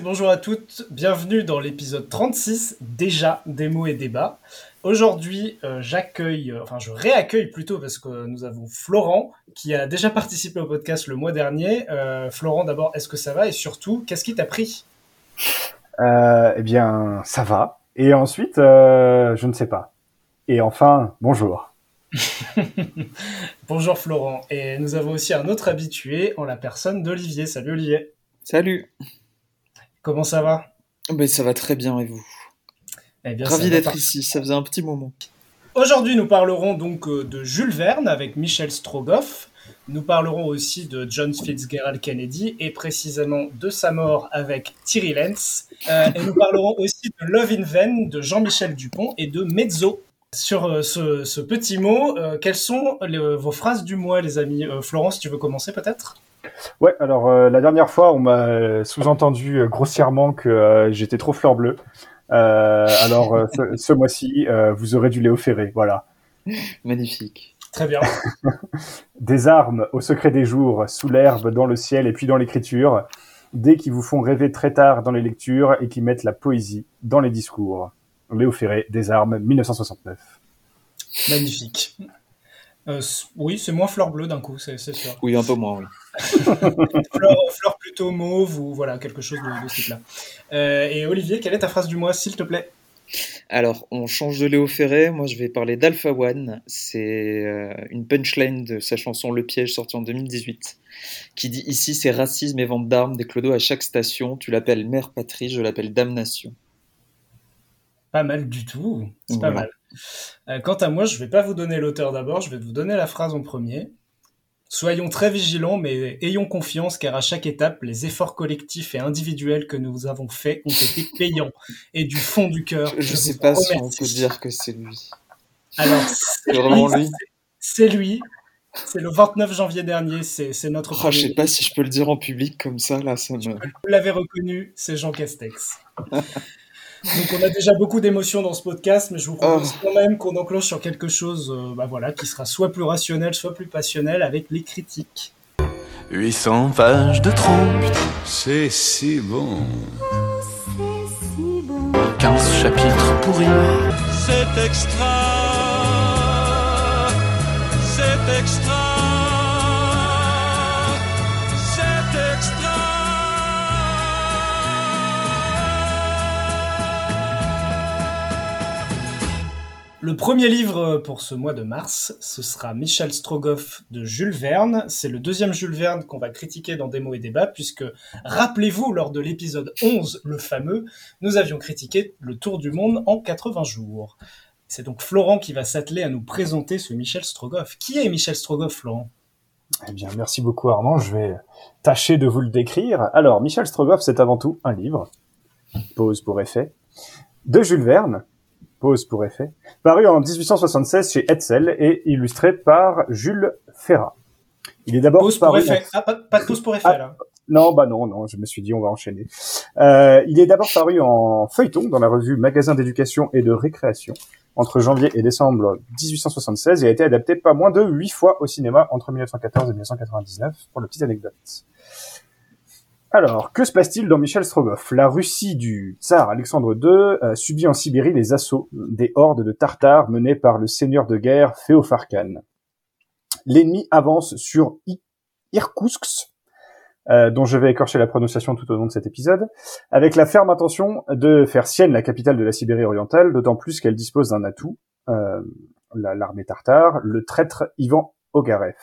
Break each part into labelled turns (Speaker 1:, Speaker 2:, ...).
Speaker 1: et bonjour à toutes, bienvenue dans l'épisode 36 déjà des mots et débats. Aujourd'hui, euh, j'accueille, euh, enfin je réaccueille plutôt parce que nous avons Florent qui a déjà participé au podcast le mois dernier. Euh, Florent, d'abord, est-ce que ça va? Et surtout, qu'est-ce qui t'a pris?
Speaker 2: Eh bien, ça va. Et ensuite, je ne sais pas. Et enfin, bonjour.
Speaker 1: bonjour Florent. Et nous avons aussi un autre habitué en la personne d'Olivier. Salut Olivier.
Speaker 3: Salut.
Speaker 1: Comment ça va?
Speaker 3: Ben, Ça va très bien et vous? Eh bien, Ravi d'être ici, ça faisait un petit moment.
Speaker 1: Aujourd'hui, nous parlerons donc euh, de Jules Verne avec Michel Strogoff. Nous parlerons aussi de John Fitzgerald Kennedy et précisément de sa mort avec Thierry Lenz. Euh, et nous parlerons aussi de Love in Vain de Jean-Michel Dupont et de Mezzo. Sur euh, ce, petit mot, quelles sont vos phrases du mois, les amis? Florence, tu veux commencer peut-être?
Speaker 2: Ouais, alors euh, la dernière fois, on m'a sous-entendu euh, grossièrement que euh, j'étais trop fleur bleue. alors ce, mois-ci, vous aurez du Léo Ferré, voilà.
Speaker 3: Magnifique.
Speaker 1: Très bien.
Speaker 2: des armes au secret des jours, sous l'herbe, dans le ciel et puis dans l'écriture, dès qui vous font rêver très tard dans les lectures et qui mettent la poésie dans les discours. Léo Ferré, des armes, 1969.
Speaker 1: Magnifique. Euh, oui, c'est moins fleur bleue d'un coup, c'est sûr.
Speaker 3: Oui, un peu moins, oui.
Speaker 1: fleur, plutôt mauve ou voilà, quelque chose de, ce type-là. Euh, et Olivier, quelle est ta phrase du mois, s'il te plaît?
Speaker 3: Alors, on change de Léo Ferré. Moi, je vais parler d'Alpha One. C'est euh, une punchline de sa chanson Le Piège, sortie en 2018, qui dit Ici, c'est racisme et vente d'armes, des clodos à chaque station. Tu l'appelles mère patrie, je l'appelle damnation.
Speaker 1: Pas mal du tout. C'est pas mal. Euh, quant à moi, je ne vais pas vous donner l'auteur d'abord, je vais vous donner la phrase en premier. Soyons très vigilants, mais ayons confiance, car à chaque étape, les efforts collectifs et individuels que nous avons faits ont été payants. Et du fond du cœur.
Speaker 3: Je ne sais pas si on peut dire que c'est lui.
Speaker 1: Alors, c'est vraiment lui. C'est lui. C'est le 29 janvier dernier, c'est notre.
Speaker 3: Oh, je sais pas si je peux le dire en public comme ça, là. Ça me... Vous
Speaker 1: l'avez reconnu, c'est Jean Castex. Donc on a déjà beaucoup d'émotions dans ce podcast, mais je vous propose oh. quand même qu'on enclenche sur quelque chose euh, bah voilà, qui sera soit plus rationnel, soit plus passionnel avec les critiques.
Speaker 4: 800 pages de trompe.
Speaker 5: C'est si bon.
Speaker 4: Oh, c'est si bon. 15 chapitres pourris.
Speaker 5: C'est extra. C'est extra.
Speaker 1: Le premier livre pour ce mois de mars, ce sera Michel Strogoff de Jules Verne. C'est le deuxième Jules Verne qu'on va critiquer dans Démo et Débat, puisque, rappelez-vous, lors de l'épisode 11, le fameux, nous avions critiqué Le Tour du Monde en 80 jours. C'est donc Florent qui va s'atteler à nous présenter ce Michel Strogoff. Qui est Michel Strogoff, Florent?
Speaker 2: Eh bien, merci beaucoup Armand. Je vais tâcher de vous le décrire. Alors, Michel Strogoff, c'est avant tout un livre, pause pour effet, de Jules Verne, pause pour effet, paru en 1876 chez Hetzel et illustré par Jules Ferrat.
Speaker 1: Il est d'abord pause pour effet. Ah, pas, de pause pour effet ah, là.
Speaker 2: Non, bah non, non, je me suis dit on va enchaîner. Euh, il est d'abord paru en feuilleton dans la revue Magasin d'éducation et de récréation entre janvier et décembre 1876 et a été adapté pas moins de huit fois au cinéma entre 1914 et 1999 pour la petite anecdote. Alors, que se passe-t-il dans Michel Strogoff? La Russie du tsar Alexandre II euh, subit en Sibérie les assauts des hordes de Tartares menées par le seigneur de guerre Féofarkan. L'ennemi avance sur Irkoutsk, euh, dont je vais écorcher la prononciation tout au long de cet épisode, avec la ferme intention de faire sienne la capitale de la Sibérie orientale, d'autant plus qu'elle dispose d'un atout, euh, l'armée tartare, le traître Ivan Ogarev.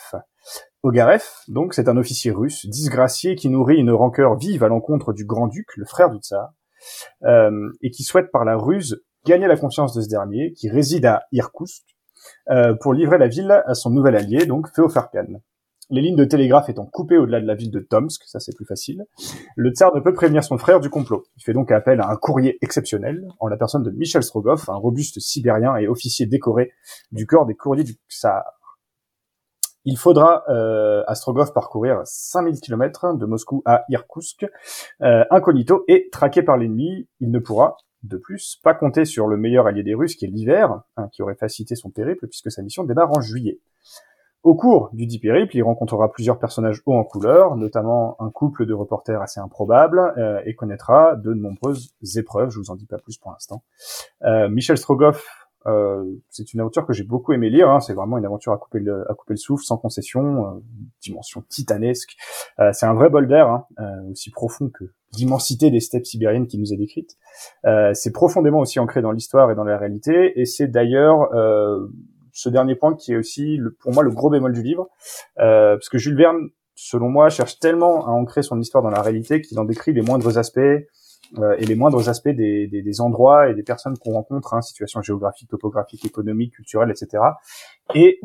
Speaker 2: Ogarev, donc, c'est un officier russe, disgracié, qui nourrit une rancœur vive à l'encontre du grand-duc, le frère du tsar, euh, et qui souhaite par la ruse gagner la confiance de ce dernier, qui réside à Irkoutsk, euh, pour livrer la ville à son nouvel allié, donc Féofarkan. Les lignes de télégraphe étant coupées au-delà de la ville de Tomsk, ça c'est plus facile, le tsar ne peut prévenir son frère du complot. Il fait donc appel à un courrier exceptionnel, en la personne de Michel Strogoff, un robuste sibérien et officier décoré du corps des courriers du tsar. Il faudra euh, à Strogov parcourir 5000 km de Moscou à Irkoutsk, euh, incognito et traqué par l'ennemi. Il ne pourra, de plus, pas compter sur le meilleur allié des Russes, qui est l'hiver, hein, qui aurait facilité son périple, puisque sa mission démarre en juillet. Au cours du dit périple, il rencontrera plusieurs personnages hauts en couleur, notamment un couple de reporters assez improbable, euh, et connaîtra de nombreuses épreuves. Je vous en dis pas plus pour l'instant. Euh, Michel Strogoff, c'est une aventure que j'ai beaucoup aimé lire. Hein. C'est vraiment une aventure à couper le, à couper le souffle, sans concession, dimension titanesque. c'est un vrai bol d'air, hein, aussi profond que l'immensité des steppes sibériennes qui nous est décrite. c'est profondément aussi ancré dans l'histoire et dans la réalité, et c'est d'ailleurs ce dernier point qui est aussi le, pour moi le gros bémol du livre, euh, parce que Jules Verne, selon moi, cherche tellement à ancrer son histoire dans la réalité qu'il en décrit les moindres aspects euh, et les moindres aspects des, des, des endroits et des personnes qu'on rencontre, hein, situation géographique, topographique, économique, culturelle, etc. Et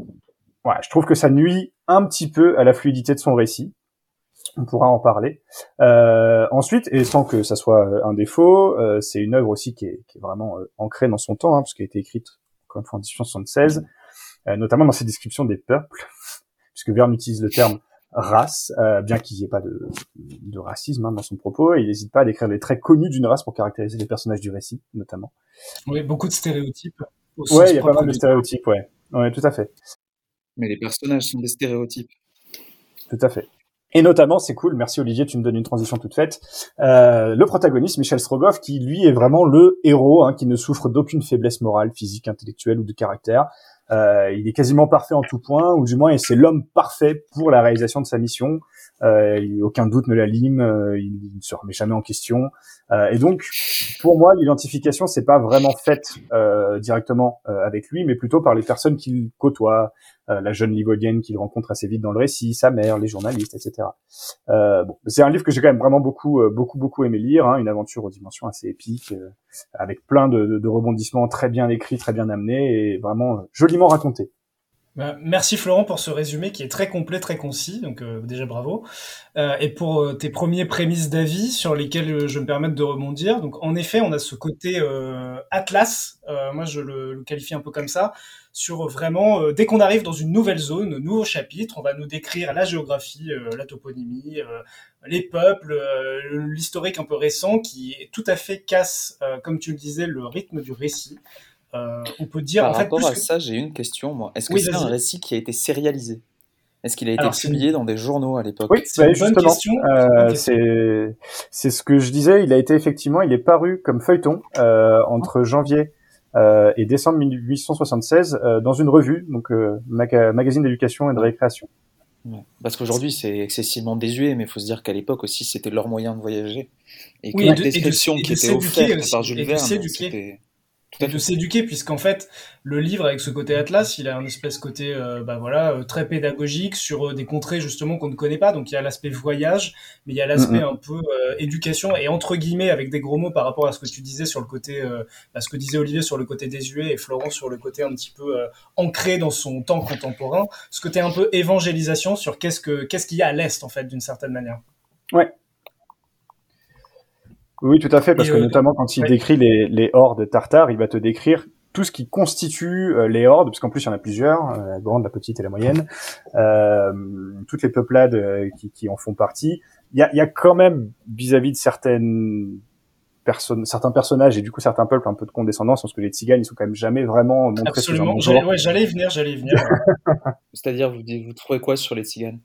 Speaker 2: voilà, je trouve que ça nuit un petit peu à la fluidité de son récit. On pourra en parler. Euh, ensuite, et sans que ça soit un défaut, euh, c'est une œuvre aussi qui est, qui est vraiment euh, ancrée dans son temps, hein, parce a été écrite encore fois en 1876. Euh, notamment dans ses descriptions des peuples, puisque Verne utilise le terme race, euh, bien qu'il n'y ait pas de, de racisme hein, dans son propos, et il n'hésite pas à décrire les traits connus d'une race pour caractériser les personnages du récit, notamment.
Speaker 1: Oui, beaucoup de stéréotypes.
Speaker 2: Ouais, il y a pas mal de stéréotypes, ouais. Ouais, tout à fait.
Speaker 3: Mais les personnages sont des stéréotypes.
Speaker 2: Tout à fait. Et notamment, c'est cool, merci Olivier, tu me donnes une transition toute faite. Euh, le protagoniste, Michel Strogoff, qui lui est vraiment le héros, hein, qui ne souffre d'aucune faiblesse morale, physique, intellectuelle ou de caractère. Euh, il est quasiment parfait en tout point, ou du moins c'est l'homme parfait pour la réalisation de sa mission. Euh, aucun doute ne l'alime, euh, il ne se remet jamais en question. Euh, et donc, pour moi, l'identification, c'est pas vraiment faite euh, directement avec lui, mais plutôt par les personnes qu'il côtoie, la jeune Livodienne qu'il rencontre assez vite dans le récit, sa mère, les journalistes, etc. bon, c'est un livre que j'ai quand même vraiment beaucoup, beaucoup, beaucoup aimé lire, hein, une aventure aux dimensions assez épiques, avec plein de, de rebondissements très bien écrits, très bien amenés et vraiment joliment racontés.
Speaker 1: Bah, merci Florent pour ce résumé qui est très complet, très concis, donc euh, déjà bravo. Euh, et pour euh, tes premiers prémices d'avis sur lesquels je me permettre de rebondir. Donc en effet, on a ce côté atlas, moi je le, le, qualifie un peu comme ça, sur vraiment dès qu'on arrive dans une nouvelle zone, un nouveau chapitre, on va nous décrire la géographie, la toponymie, les peuples, l'historique un peu récent qui tout à fait casse, comme tu le disais, le rythme du récit. Euh, on peut dire.
Speaker 3: Par
Speaker 1: en
Speaker 3: rapport à ça, j'ai une question, moi. Est-ce que c'est un récit qui a été sérialisé? Est-ce qu'il a été publié dans des journaux à l'époque?
Speaker 2: Oui, c'est une bonne question. Euh, c'est c'est ce que je disais. Il a été effectivement, il est paru comme feuilleton euh, entre janvier euh, et décembre 1876 euh, dans une revue, donc euh, magazine d'éducation et de récréation.
Speaker 3: Parce qu'aujourd'hui c'est excessivement désuet, mais il faut se dire qu'à l'époque aussi c'était leur moyen de voyager.
Speaker 1: Et oui, que la description qui était offerte par Jules Verne, c'était de s'éduquer puisqu'en fait le livre avec ce côté atlas il a un espèce côté euh, bah voilà euh, très pédagogique sur euh, des contrées justement qu'on ne connaît pas. Donc il y a l'aspect voyage mais il y a l'aspect un peu éducation et entre guillemets avec des gros mots par rapport à ce que tu disais sur le côté à ce que disait Olivier sur le côté désuet et Florent sur le côté un petit peu ancré dans son temps contemporain. Ce côté un peu évangélisation sur qu'est-ce que qu'est-ce qu'il y a à l'est en fait d'une certaine manière.
Speaker 2: Ouais oui, tout à fait, parce que euh, notamment quand il décrit les, les hordes tartares, il va te décrire tout ce qui constitue euh, les hordes, parce qu'en plus il y en a plusieurs, euh, la grande, la petite et la moyenne, euh, toutes les peuplades qui, qui, en font partie. Il y a, y a, quand même vis-à-vis de certaines personnes, certains personnages et du coup certains peuples un peu de condescendance, parce que les tziganes ils sont quand même jamais vraiment montrés
Speaker 1: Absolument. J'allais ouais, y venir, j'allais y venir.
Speaker 3: C'est-à-dire vous, vous trouvez quoi sur les tziganes?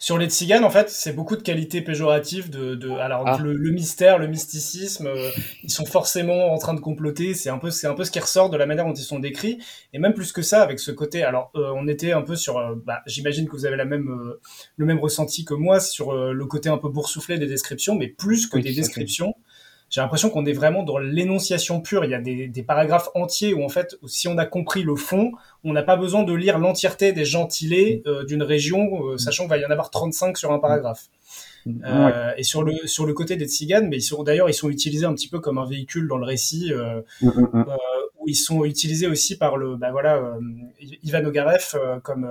Speaker 1: Sur les tziganes, en fait, c'est beaucoup de qualités péjoratives de, de alors ah. le, mystère, le mysticisme. Euh, ils sont forcément en train de comploter. C'est un peu, c'est un peu ce qui ressort de la manière dont ils sont décrits. Et même plus que ça, avec ce côté. Alors, euh, on était un peu sur. Euh, bah, J'imagine que vous avez la même, le même ressenti que moi sur le côté un peu boursouflé des descriptions, mais plus que des descriptions j'ai l'impression qu'on est vraiment dans l'énonciation pure. Il y a des, des, paragraphes entiers où en fait, si on a compris le fond, on n'a pas besoin de lire l'entièreté des gentilés euh, d'une région, euh, mm. sachant qu'il va y en avoir 35 sur un paragraphe. Mm. Euh, et sur le sur le côté des tziganes, mais ils sont d'ailleurs ils sont utilisés un petit peu comme un véhicule dans le récit, euh, mm, où ils sont utilisés aussi par le bah voilà Ivan Ogarev comme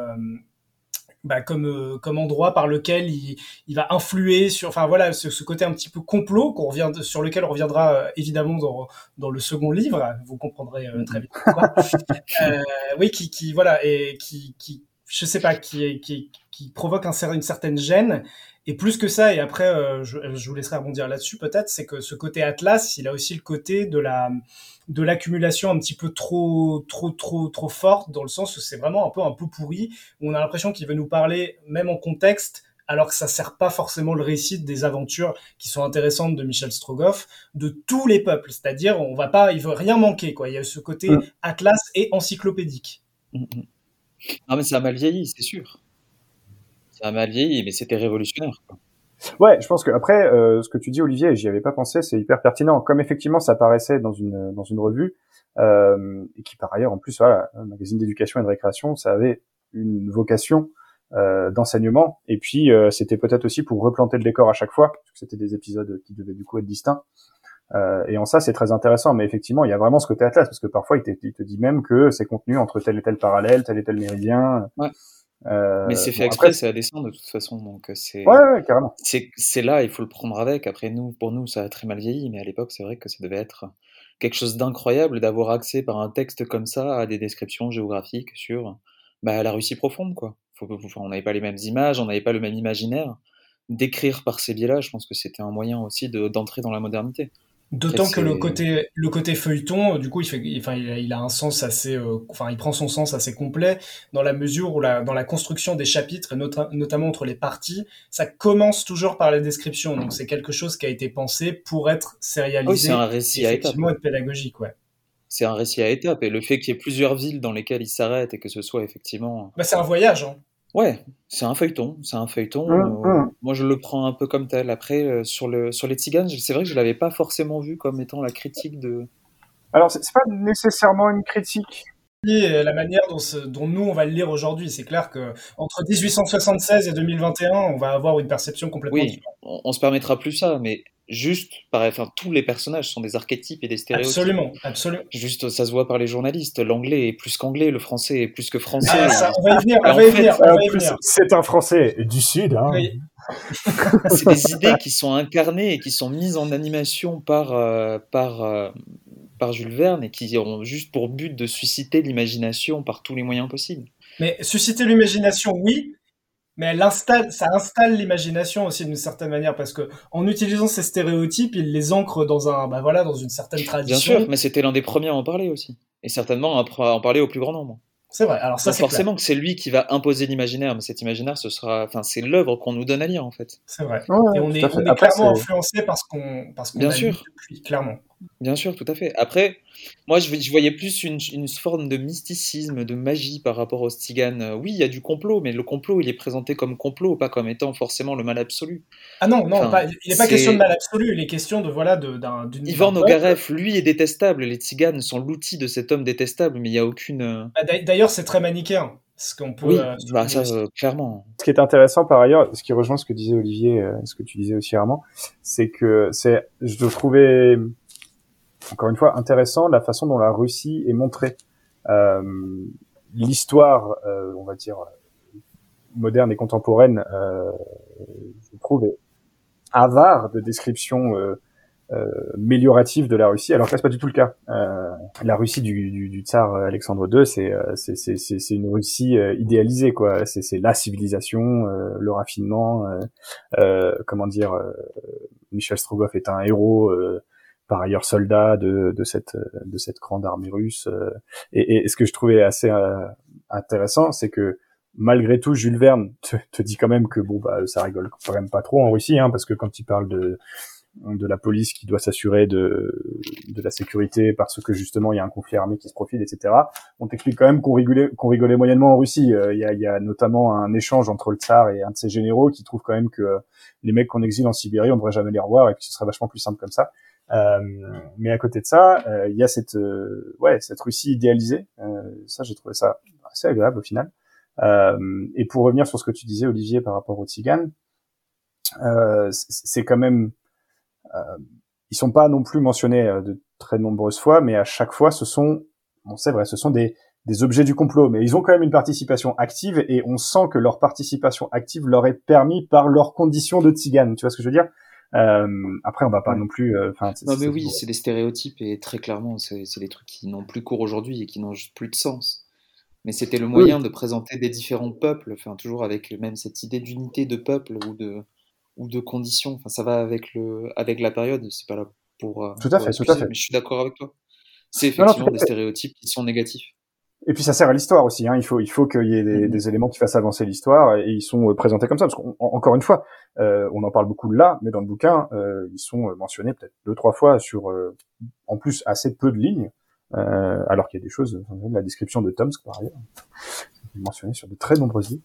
Speaker 1: bah, comme euh, comme endroit par lequel il, il, va influer sur enfin voilà ce, ce côté un petit peu complot qu'on revient sur lequel on reviendra euh, évidemment dans, dans le second livre vous comprendrez euh, très vite pourquoi oui qui, qui voilà et qui, qui je sais pas, qui, qui, qui provoque un, une certaine gêne. Et plus que ça, et après, euh, je, je, vous laisserai rebondir là-dessus peut-être, c'est que ce côté Atlas, il a aussi le côté de la de l'accumulation un petit peu trop trop trop trop forte dans le sens où c'est vraiment un peu un peu pourri. Où on a l'impression qu'il veut nous parler même en contexte alors que ça sert pas forcément le récit des aventures qui sont intéressantes de Michel Strogoff de tous les peuples. C'est-à-dire, on va pas, il veut rien manquer, quoi. Il y a ce côté mm. atlas et encyclopédique.
Speaker 3: Mm, mm. Non, mais ça a mal vieilli, c'est sûr. Ça a mal vieilli, mais c'était révolutionnaire, quoi.
Speaker 2: Ouais, je pense que après, euh, ce que tu dis, Olivier, j'y avais pas pensé, c'est hyper pertinent. Comme effectivement, ça apparaissait dans une dans une revue euh, et qui par ailleurs, en plus, voilà, un magazine d'éducation et de récréation, ça avait une vocation euh, d'enseignement. Et puis, euh, c'était peut-être aussi pour replanter le décor à chaque fois, parce que c'était des épisodes qui devaient du coup être distincts. Euh, et en ça, c'est très intéressant. Mais effectivement, il y a vraiment ce côté atlas, parce que parfois, il, te dit même que c'est contenu entre tel et tel parallèle, tel et tel méridien.
Speaker 3: Ouais. Euh, mais c'est fait exprès, c'est à descendre de toute façon, donc c'est.
Speaker 2: Ouais, ouais, carrément.
Speaker 3: C'est là, il faut le prendre avec. Après nous, pour nous, ça a très mal vieilli, mais à l'époque, c'est vrai que ça devait être quelque chose d'incroyable d'avoir accès par un texte comme ça à des descriptions géographiques sur bah, la Russie profonde, quoi on n'avait pas les mêmes images, on n'avait pas le même imaginaire. D'écrire par ces biais-là, je pense que c'était un moyen aussi d'entrer dans la modernité.
Speaker 1: D'autant que le côté, le côté feuilleton, du coup, il, fait, enfin, il, a, un sens assez, euh, enfin, il prend son sens assez complet dans la mesure où la, dans la construction des chapitres, et notamment entre les parties, ça commence toujours par les descriptions. Donc, c'est quelque chose qui a été pensé pour être sérialisé. Oui,
Speaker 3: c'est un récit à étapes.
Speaker 1: être pédagogique, ouais
Speaker 3: c'est un récit à étapes. Et le fait qu'il y ait plusieurs villes dans lesquelles il s'arrête et que ce soit effectivement.
Speaker 1: Bah, c'est un voyage. Hein.
Speaker 3: Ouais, c'est un feuilleton. C'est un feuilleton. Mmh, euh, mmh. Moi, je le prends un peu comme tel. Après, euh, sur, le, sur les tziganes, c'est vrai que je l'avais pas forcément vu comme étant la critique de.
Speaker 2: Alors, c'est pas nécessairement une critique.
Speaker 1: Et la manière dont, dont, nous on va le lire aujourd'hui, c'est clair que entre 1876 et 2021, on va avoir une perception complètement
Speaker 3: oui, On, on se permettra plus ça, mais juste par enfin tous les personnages sont des archétypes et des stéréotypes.
Speaker 1: Absolument absolument.
Speaker 3: Juste ça se voit par les journalistes l'anglais est plus qu'anglais le français est plus que français.
Speaker 1: Ah, on va y venir on va y venir,
Speaker 2: c'est un français du sud hein.
Speaker 3: c'est des idées qui sont incarnées et qui sont mises en animation par euh, par euh, par Jules Verne et qui ont juste pour but de susciter l'imagination par tous les moyens possibles.
Speaker 1: Mais susciter l'imagination oui mais elle installe, ça installe l'imagination aussi d'une certaine manière parce que en utilisant ces stéréotypes, il les ancre dans un, bah voilà, dans une certaine tradition.
Speaker 3: Bien sûr, mais c'était l'un des premiers à en parler aussi, et certainement à en parler au plus grand nombre.
Speaker 1: C'est vrai. Alors ça, c'est
Speaker 3: forcément que c'est lui qui va imposer l'imaginaire, mais cet imaginaire, ce sera, enfin, c'est l'œuvre qu'on nous donne à lire en fait.
Speaker 1: C'est vrai. et on est, on est clairement influencé par ce qu'on, parce qu'on
Speaker 3: Bien sûr.
Speaker 1: Depuis, clairement.
Speaker 3: Bien sûr, tout à fait. Après, moi, je, voyais plus une, forme de mysticisme, de magie par rapport aux Stigane. Oui, il y a du complot, mais le complot, il est présenté comme complot, pas comme étant forcément le mal absolu.
Speaker 1: Ah non, non, il n'est pas question de mal absolu, il est question de voilà d'une.
Speaker 3: Ivan Ogarev, lui, est détestable. Les Tziganes sont l'outil de cet homme détestable, mais il n'y a aucune. Euh,
Speaker 1: bah, d'ailleurs, c'est très manichéen. Ce qu'on peut.
Speaker 3: Oui, euh, bah, ça, euh, clairement.
Speaker 2: Ce qui est intéressant par ailleurs, ce qui rejoint ce que disait Olivier, ce que tu disais aussi Armand, c'est que c'est, je trouvais encore une fois, intéressant la façon dont la Russie est montrée. Euh, L'histoire, euh, on va dire, moderne et contemporaine, euh, je trouve, est avare de descriptions euh, euh, de la Russie, alors que là, c'est pas du tout le cas. Euh, la Russie du, du, du, tsar Alexandre II, c'est c'est une Russie idéalisée, quoi. C'est la civilisation, le raffinement. comment dire Michel Strogoff est un héros par ailleurs soldat de, de cette de cette grande armée russe. Euh, et, et, ce que je trouvais assez euh, intéressant, c'est que malgré tout, Jules Verne te, te, dit quand même que bon bah ça rigole quand même pas trop en Russie, hein, parce que quand il parle de de la police qui doit s'assurer de, de la sécurité parce que justement il y a un conflit armé qui se profile, etc. On t'explique quand même qu'on rigolait, qu'on rigolait moyennement en Russie. Euh, il y, a, y, a, notamment un échange entre le tsar et un de ses généraux qui trouve quand même que les mecs qu'on exile en Sibérie, on devrait jamais les revoir et que ce serait vachement plus simple comme ça. Euh, mais à côté de ça, euh, il y a cette euh, ouais cette Russie idéalisée. ça, j'ai trouvé ça assez agréable au final. et pour revenir sur ce que tu disais, Olivier, par rapport aux Tziganes, c'est quand même ils sont pas non plus mentionnés de très nombreuses fois, mais à chaque fois, ce sont, bon, c'est vrai, ce sont des, des objets du complot, mais ils ont quand même une participation active et on sent que leur participation active leur est permis par leurs conditions de tzigane. Tu vois ce que je veux dire? Euh, après, on va pas non plus. Euh,
Speaker 3: non, mais oui, c'est des stéréotypes et très clairement, c'est des trucs qui n'ont plus cours aujourd'hui et qui n'ont juste plus de sens. mais c'était le moyen de présenter des différents peuples, enfin toujours avec même cette idée d'unité de peuple ou de ou de conditions. Enfin, ça va avec le avec la période. C'est pas là pour. euh,
Speaker 2: Tout à
Speaker 3: pour
Speaker 2: fait, tout à fait.
Speaker 3: Mais je suis d'accord avec toi. C'est
Speaker 2: Non, non,
Speaker 3: effectivement des stéréotypes qui sont négatifs.
Speaker 2: Et puis ça sert à l'histoire aussi. Hein. Il faut, il faut qu'il y ait des,
Speaker 3: Mhm.
Speaker 2: des éléments qui fassent avancer l'histoire et ils sont euh, présentés comme ça. Parce qu'encore une fois, euh, on en parle beaucoup là, mais dans le bouquin, euh, ils sont euh, mentionnés peut-être deux, trois fois sur, euh, en plus, assez peu de lignes. Euh, alors qu'il y a des choses, la description de Tomsk par ailleurs, est mentionnée sur de très nombreuses lignes.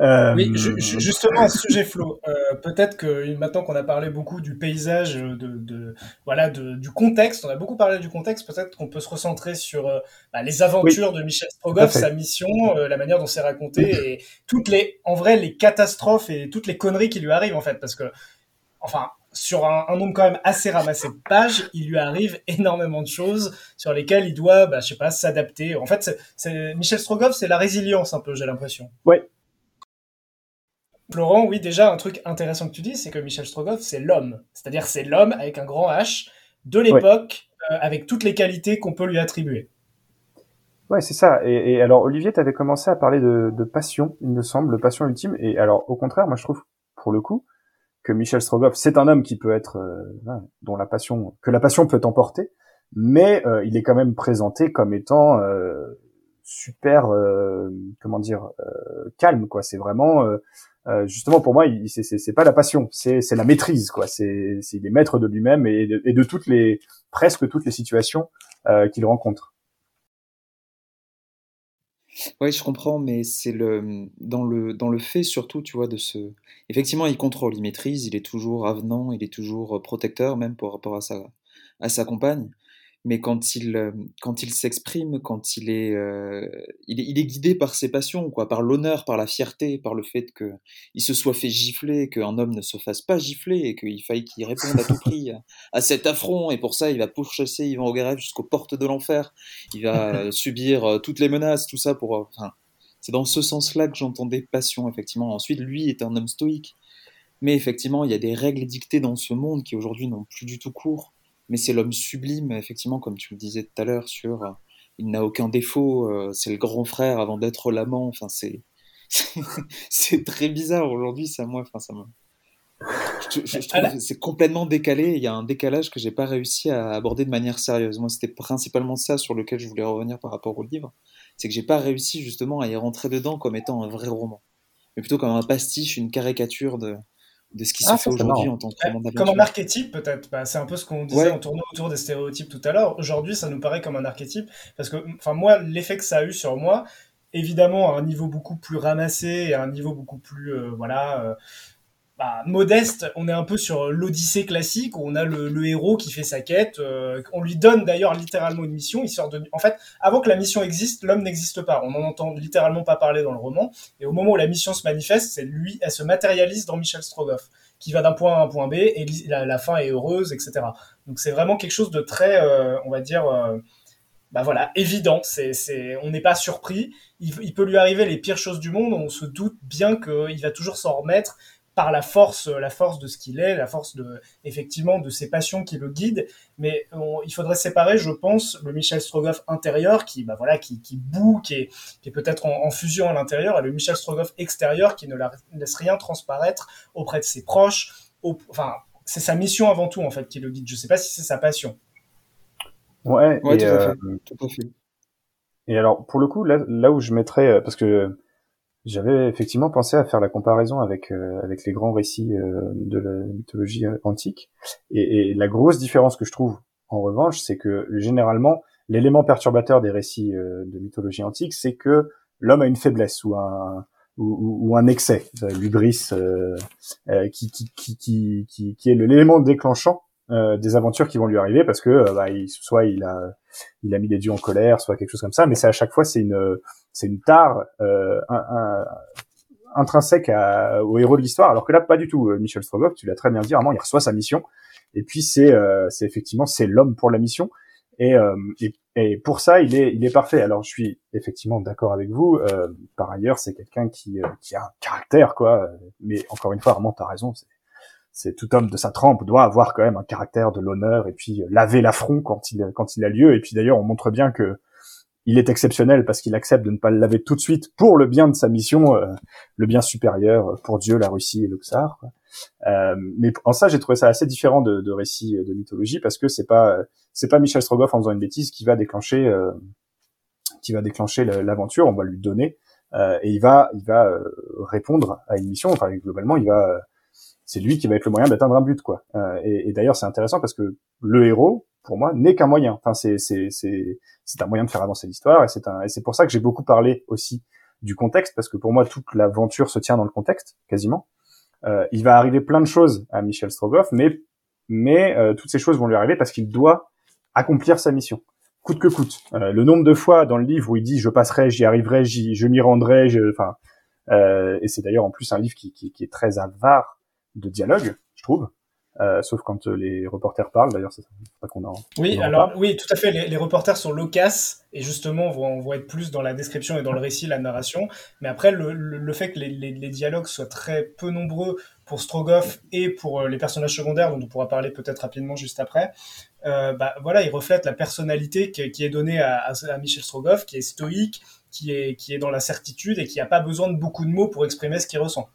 Speaker 2: Euh,
Speaker 1: Oui, ju- ju- justement à ce sujet, Flo, euh, peut-être que maintenant qu'on a parlé beaucoup du paysage, euh, de, de voilà, de, du contexte, on a beaucoup parlé du contexte, peut-être qu'on peut se recentrer sur euh, bah, les aventures de Michel Strogoff, sa mission, la manière dont c'est raconté et toutes les, en vrai, les catastrophes et toutes les conneries qui lui arrivent en fait, parce que, enfin, sur un, un nombre quand même assez ramassé de pages, il lui arrive énormément de choses sur lesquelles il doit, bah, je sais pas, s'adapter. En fait, c'est- Michel Strogoff, c'est la résilience un peu, j'ai l'impression.
Speaker 2: Ouais.
Speaker 1: Florent, oui, déjà, un truc intéressant que tu dis, c'est que Michel Strogoff, c'est l'homme. C'est-à-dire, c'est l'homme avec un grand H de l'époque, euh, avec toutes les qualités qu'on peut lui attribuer.
Speaker 2: Ouais, c'est ça. Et, et alors, Olivier, tu avais commencé à parler de, de passion, il me semble, passion ultime. Et alors, au contraire, moi, je trouve, pour le coup, que Michel Strogoff, c'est un homme qui peut être, euh, dont la passion, que la passion peut emporter, mais euh, il est quand même présenté comme étant euh, super, euh, comment dire, euh, calme, quoi. C'est vraiment, euh, justement, pour moi, c'est, pas la passion, c'est, la maîtrise, quoi. C'est, il est maître de lui-même et de, et de toutes les, presque toutes les situations qu'il rencontre.
Speaker 3: Oui, je comprends, mais c'est le dans le dans le fait surtout, tu vois, de ce. Effectivement, il contrôle, il maîtrise, il est toujours avenant, il est toujours protecteur, même par rapport à sa à sa compagne. Mais quand il euh, quand il s'exprime, quand il est, euh, il est il est guidé par ses passions, quoi, par l'honneur, par la fierté, par le fait que il se soit fait gifler, qu'un homme ne se fasse pas gifler et qu'il faille qu'il réponde à tout prix à, à cet affront. Et pour ça, il va pourchasser Yvan Ogarev jusqu'aux portes de l'enfer. Il va euh, subir toutes les menaces, tout ça pour. Enfin, c'est dans ce sens-là que j'entendais passion, effectivement. Ensuite, lui est un homme stoïque. Mais effectivement, il y a des règles dictées dans ce monde qui aujourd'hui n'ont plus du tout cours. Mais c'est l'homme sublime, effectivement, comme tu le disais tout à l'heure, sur euh, il n'a aucun défaut, euh, c'est le grand frère avant d'être l'amant. Enfin, c'est c'est très bizarre aujourd'hui, ça moi. Enfin, ça me je, je- je trouve que c'est complètement décalé. Il y a un décalage que j'ai pas réussi à aborder de manière sérieuse. Moi, c'était principalement ça sur lequel je voulais revenir par rapport au livre. C'est que j'ai pas réussi justement à y rentrer dedans comme étant un vrai roman, mais plutôt comme un pastiche, une caricature de, de ce qui
Speaker 2: Ah,
Speaker 3: se
Speaker 2: ça,
Speaker 3: fait
Speaker 2: c'est
Speaker 3: aujourd'hui
Speaker 2: marrant.
Speaker 3: en tant que roman
Speaker 1: Comme un archétype, peut-être. Bah, c'est un peu ce qu'on disait
Speaker 3: Ouais.
Speaker 1: en tournant autour des stéréotypes tout à l'heure. Aujourd'hui, ça nous paraît comme un archétype. Parce que, enfin, moi, l'effet que ça a eu sur moi, évidemment, à un niveau beaucoup plus ramassé et à un niveau beaucoup plus, euh, voilà, euh, bah, modeste, on est un peu sur l'Odyssée classique où on a le, héros qui fait sa quête. euh, on lui donne d'ailleurs littéralement une mission. Il sort de. En fait, avant que la mission existe, l'homme n'existe pas. On n'en entend littéralement pas parler dans le roman. Et au moment où la mission se manifeste, c'est lui, elle se matérialise dans Michel Strogoff, qui va d'un point A à un point B et la, fin est heureuse, etc. Donc c'est vraiment quelque chose de très, euh, on va dire. euh, bah voilà, évident, c'est, c'est, on n'est pas surpris. Il peut lui arriver les pires choses du monde, on se doute bien qu'il va toujours s'en remettre par la force, la force de ce qu'il est, la force de, effectivement, de ses passions qui le guident. Mais on- il faudrait séparer, je pense, le Michel Strogoff intérieur qui, bah voilà, qui, qui boue, qui est, qui est peut-être en, en fusion à l'intérieur, et le Michel Strogoff extérieur qui ne la- laisse rien transparaître auprès de ses proches. au- enfin, c'est sa mission avant tout, en fait, qui le guide. Je sais pas si c'est sa passion.
Speaker 2: Ouais,
Speaker 3: Ouais,
Speaker 2: et,
Speaker 3: tout à
Speaker 2: euh,
Speaker 3: fait. Tout à fait.
Speaker 2: Et alors, pour le coup, là, là où je mettrais, euh, parce que j'avais effectivement pensé à faire la comparaison avec euh, avec les grands récits euh, de la mythologie euh, antique, et, et la grosse différence que je trouve, en revanche, c'est que généralement, l'élément perturbateur des récits euh, de mythologie antique, c'est que l'homme a une faiblesse ou un ou, ou- un excès, euh, l'ubris, euh, qui, qui, qui, qui, qui, est l'élément déclenchant euh, des aventures qui vont lui arriver, parce que euh, bah, il, soit il a il a mis des dieux en colère, soit quelque chose comme ça, mais c'est à chaque fois c'est une c'est une tare euh, un- un- intrinsèque à- au héros de l'histoire, alors que là pas du tout. Euh, Michel Strogoff, tu l'as très bien dit, vraiment il reçoit sa mission, et puis c'est c'est effectivement c'est l'homme pour la mission, et, et et pour ça il est il est parfait. Alors je suis effectivement d'accord avec vous. par ailleurs c'est quelqu'un qui qui a un caractère quoi, mais encore une fois Armand t'as raison. C'est tout homme de sa trempe doit avoir quand même un caractère de l'honneur et puis euh, laver l'affront quand il quand il a lieu et puis d'ailleurs on montre bien que il est exceptionnel parce qu'il accepte de ne pas le laver tout de suite pour le bien de sa mission, euh, le bien supérieur pour Dieu, la Russie et le Tsar. Euh, mais en ça, j'ai trouvé ça assez différent de, de récits de mythologie parce que c'est pas c'est pas Michel Strogoff en faisant une bêtise qui va déclencher euh, qui va déclencher l'aventure. On va lui donner euh, et il va il va répondre à une mission. Enfin, globalement, il va c'est lui qui va être le moyen d'atteindre un but, quoi. et, et d'ailleurs, c'est intéressant parce que le héros, pour moi, n'est qu'un moyen. Enfin, c'est c'est c'est c'est un moyen de faire avancer l'histoire et c'est un et c'est pour ça que j'ai beaucoup parlé aussi du contexte parce que pour moi toute l'aventure se tient dans le contexte quasiment. Euh, il va arriver plein de choses à Michel Strogoff, mais mais euh, toutes ces choses vont lui arriver parce qu'il doit accomplir sa mission coûte que coûte. Euh, le nombre de fois dans le livre où il dit je passerai, j'y arriverai, j'y, je m'y rendrai, enfin, euh, et c'est d'ailleurs en plus un livre qui, qui, qui, est très avare de dialogue, je trouve. Euh, sauf quand euh, les reporters parlent. D'ailleurs, c'est pas qu'on a.
Speaker 1: Oui, alors oui, tout à fait. Les, les, reporters sont loquaces et justement vont, vont être plus dans la description et dans le récit, la narration. Mais après, le, le, le fait que les, les, les, dialogues soient très peu nombreux pour Strogoff et pour euh, les personnages secondaires, dont on pourra parler peut-être rapidement juste après, euh, bah voilà, il reflète la personnalité qui, qui est donnée à, à, à, Michel Strogoff, qui est stoïque, qui est qui est dans la certitude et qui n'a pas besoin de beaucoup de mots pour exprimer ce qu'il ressent.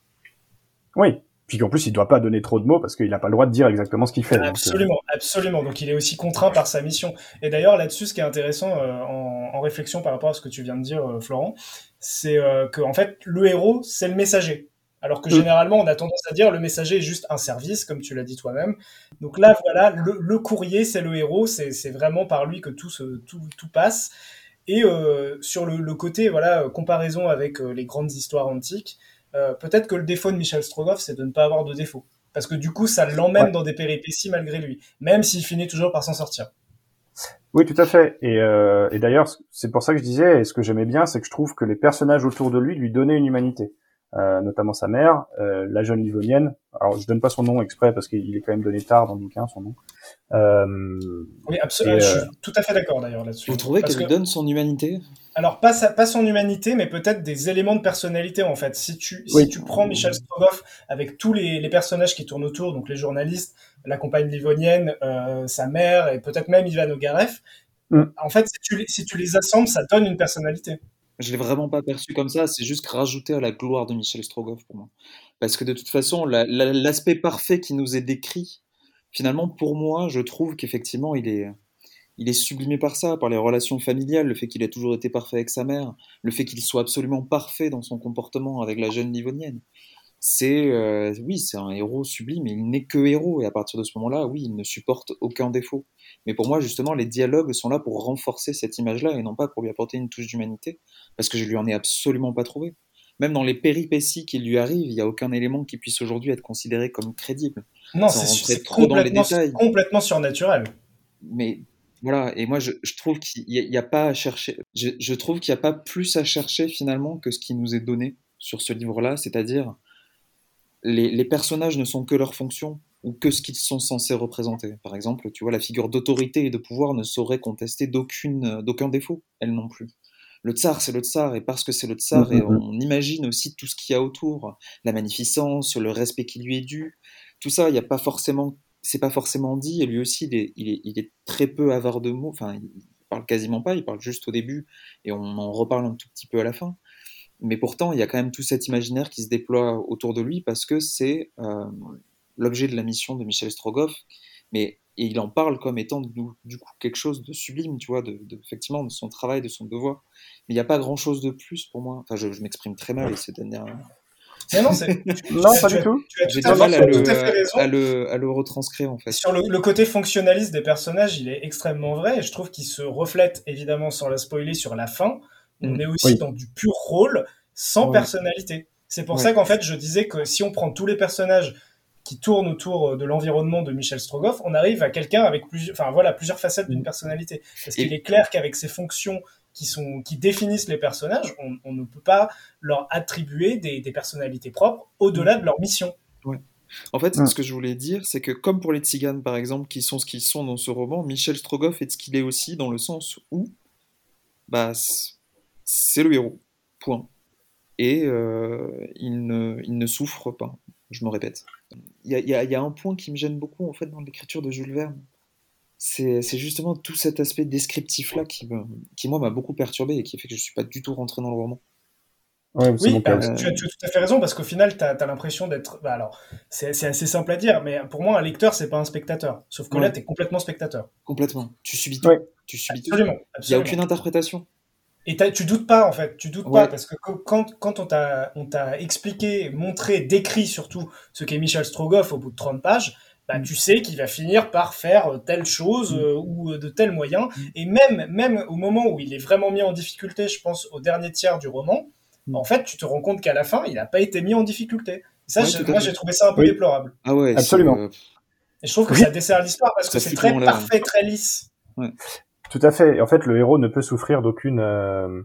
Speaker 2: Oui, puis qu'en plus il doit pas donner trop de mots parce qu'il n'a pas le droit de dire exactement ce qu'il fait.
Speaker 1: Absolument, donc, euh... absolument. Donc il est aussi contraint par sa mission. Et d'ailleurs là-dessus, ce qui est intéressant euh, en, en, réflexion par rapport à ce que tu viens de dire, euh, Florent, c'est que en fait le héros c'est le messager. Alors que généralement, on a tendance à dire le messager est juste un service, comme tu l'as dit toi-même. Donc là, voilà, le, le courrier, c'est le héros, c'est vraiment par lui que tout, se, tout, tout passe. Et euh, sur le, le, côté, voilà, comparaison avec euh, les grandes histoires antiques, euh, peut-être que le défaut de Michel Strogoff, c'est de ne pas avoir de défaut. Parce que du coup, ça l'emmène ouais. dans des péripéties malgré lui, même s'il finit toujours par s'en sortir.
Speaker 2: Oui, tout à fait. Et, euh, et d'ailleurs, c'est pour ça que je disais, et ce que j'aimais bien, c'est que je trouve que les personnages autour de lui lui donnaient une humanité. Euh, notamment sa mère, euh, la jeune Livonienne. Alors, je donne pas son nom exprès parce qu'il est quand même donné tard dans le bouquin, son nom.
Speaker 1: Euh, oui, absolument. je suis tout à fait d'accord d'ailleurs là-dessus.
Speaker 3: Vous trouvez qu'elle que... lui donne son humanité?
Speaker 1: Alors pas, sa, pas son humanité, mais peut-être des éléments de personnalité en fait. Si tu, oui. si tu prends Michel Strogoff avec tous les, les, personnages qui tournent autour, donc les journalistes, la compagne livonienne, euh, sa mère et peut-être même Ivan Ogarev, mm. en fait si tu, si tu les assembles, ça donne une personnalité.
Speaker 3: Je l'ai vraiment pas perçu comme ça, c'est juste rajouter à la gloire de Michel Strogoff pour moi. Parce que de toute façon, l'aspect la, parfait qui nous est décrit, finalement pour moi, je trouve qu'effectivement il est sublimé par ça, par les relations familiales, le fait qu'il ait toujours été parfait avec sa mère, le fait qu'il soit absolument parfait dans son comportement avec la jeune Livonienne. C'est, euh, oui, c'est un héros sublime, il n'est que héros, et à partir de ce moment-là, oui, il ne supporte aucun défaut. Mais pour moi, justement, les dialogues sont là pour renforcer cette image-là, et non pas pour lui apporter une touche d'humanité, parce que je lui en ai absolument pas trouvé. Même dans les péripéties qui lui arrivent, il n'y a aucun élément qui puisse aujourd'hui être considéré comme crédible.
Speaker 1: Non, c'est trop dans les détails. complètement surnaturel.
Speaker 3: Mais voilà, et moi je, je trouve qu'il n'y a, a, pas à chercher, je, je trouve qu'il n'y a pas plus à chercher finalement que ce qui nous est donné sur ce livre-là, c'est-à-dire les, les, personnages ne sont que leur fonction ou que ce qu'ils sont censés représenter. Par exemple, tu vois, la figure d'autorité et de pouvoir ne saurait contester d'aucun défaut, elle non plus. Le tsar, c'est le tsar, et parce que c'est le tsar, mmh, et on imagine aussi tout ce qu'il y a autour, la magnificence, le respect qui lui est dû, tout ça, il n'y a pas forcément c'est pas forcément dit, et lui aussi, il est, il est, il est, très peu avare de mots, enfin, il parle quasiment pas, il parle juste au début, et on en reparle un tout petit peu à la fin. Mais pourtant, il y a quand même tout cet imaginaire qui se déploie autour de lui, parce que c'est euh, l'objet de la mission de Michel Strogoff, mais et il en parle comme étant du, du coup quelque chose de sublime, tu vois, de, de, effectivement de son travail, de son devoir. Mais il n'y a pas grand chose de plus pour moi. Enfin, je, je m'exprime très mal et c'est dernière
Speaker 1: mais non,
Speaker 2: non pas du tout.
Speaker 3: J'ai du mal à le, à, le, à le retranscrire en fait.
Speaker 1: Sur le, le, côté fonctionnaliste des personnages, il est extrêmement vrai et je trouve qu'il se reflète évidemment sans la spoiler sur la fin. On mmh. est aussi oui. dans du pur rôle sans personnalité. C'est pour ça qu'en fait je disais que si on prend tous les personnages qui tournent autour de l'environnement de Michel Strogoff, on arrive à quelqu'un avec plusieurs, enfin voilà, plusieurs facettes d'une personnalité. Parce qu'il est clair qu'avec ses fonctions qui, sont, qui définissent les personnages, on, on ne peut pas leur attribuer des, des personnalités propres au-delà de leur mission.
Speaker 3: Ouais. En fait, ouais. ce que je voulais dire, c'est que comme pour les tziganes, par exemple, qui sont ce qu'ils sont dans ce roman, Michel Strogoff est ce qu'il est aussi dans le sens où bah, c'est le héros. Point. Et euh, il, ne, il ne souffre pas, je me répète. Il y a, y, a, y a, un point qui me gêne beaucoup en fait dans l'écriture de Jules Verne, c'est justement tout cet aspect descriptif-là qui, me- qui, moi, m'a beaucoup perturbé et qui fait que je suis pas du tout rentré dans le roman.
Speaker 2: Ouais,
Speaker 1: Oui, bah,
Speaker 2: aussi.
Speaker 1: tu, as, tu as tout à fait raison parce qu'au final, tu as, l'impression d'être. Bah alors, c'est assez simple à dire, mais pour moi, un lecteur, c'est pas un spectateur. Sauf que là, tu es complètement spectateur.
Speaker 3: Complètement. Tu subis tout.
Speaker 2: Ouais.
Speaker 3: Tu subis tout.
Speaker 1: Absolument.
Speaker 3: Il n'y a aucune interprétation.
Speaker 1: Et tu doutes pas, en fait. Tu doutes
Speaker 3: Ouais.
Speaker 1: pas parce que quand, quand on t'a expliqué, montré, décrit surtout ce qu'est Michel Strogoff au bout de 30 pages, bah,
Speaker 3: Mm.
Speaker 1: tu sais qu'il va finir par faire euh, telle chose
Speaker 3: Mm.
Speaker 1: euh, ou euh, de tels moyens.
Speaker 3: Mm.
Speaker 1: Et même, même au moment où il est vraiment mis en difficulté, je pense au dernier tiers du roman, en fait, tu te rends compte qu'à la fin, il n'a pas été mis en difficulté. Et ça,
Speaker 3: Ouais,
Speaker 1: moi, j'ai trouvé ça un peu
Speaker 2: Oui.
Speaker 1: déplorable.
Speaker 3: Ah ouais,
Speaker 2: Absolument.
Speaker 1: Et je trouve que
Speaker 2: Oui.
Speaker 1: ça dessert l'histoire parce
Speaker 3: Ça
Speaker 1: que c'est très parfait, très lisse.
Speaker 2: Tout à fait. En fait, le héros ne peut souffrir d'aucune, euh,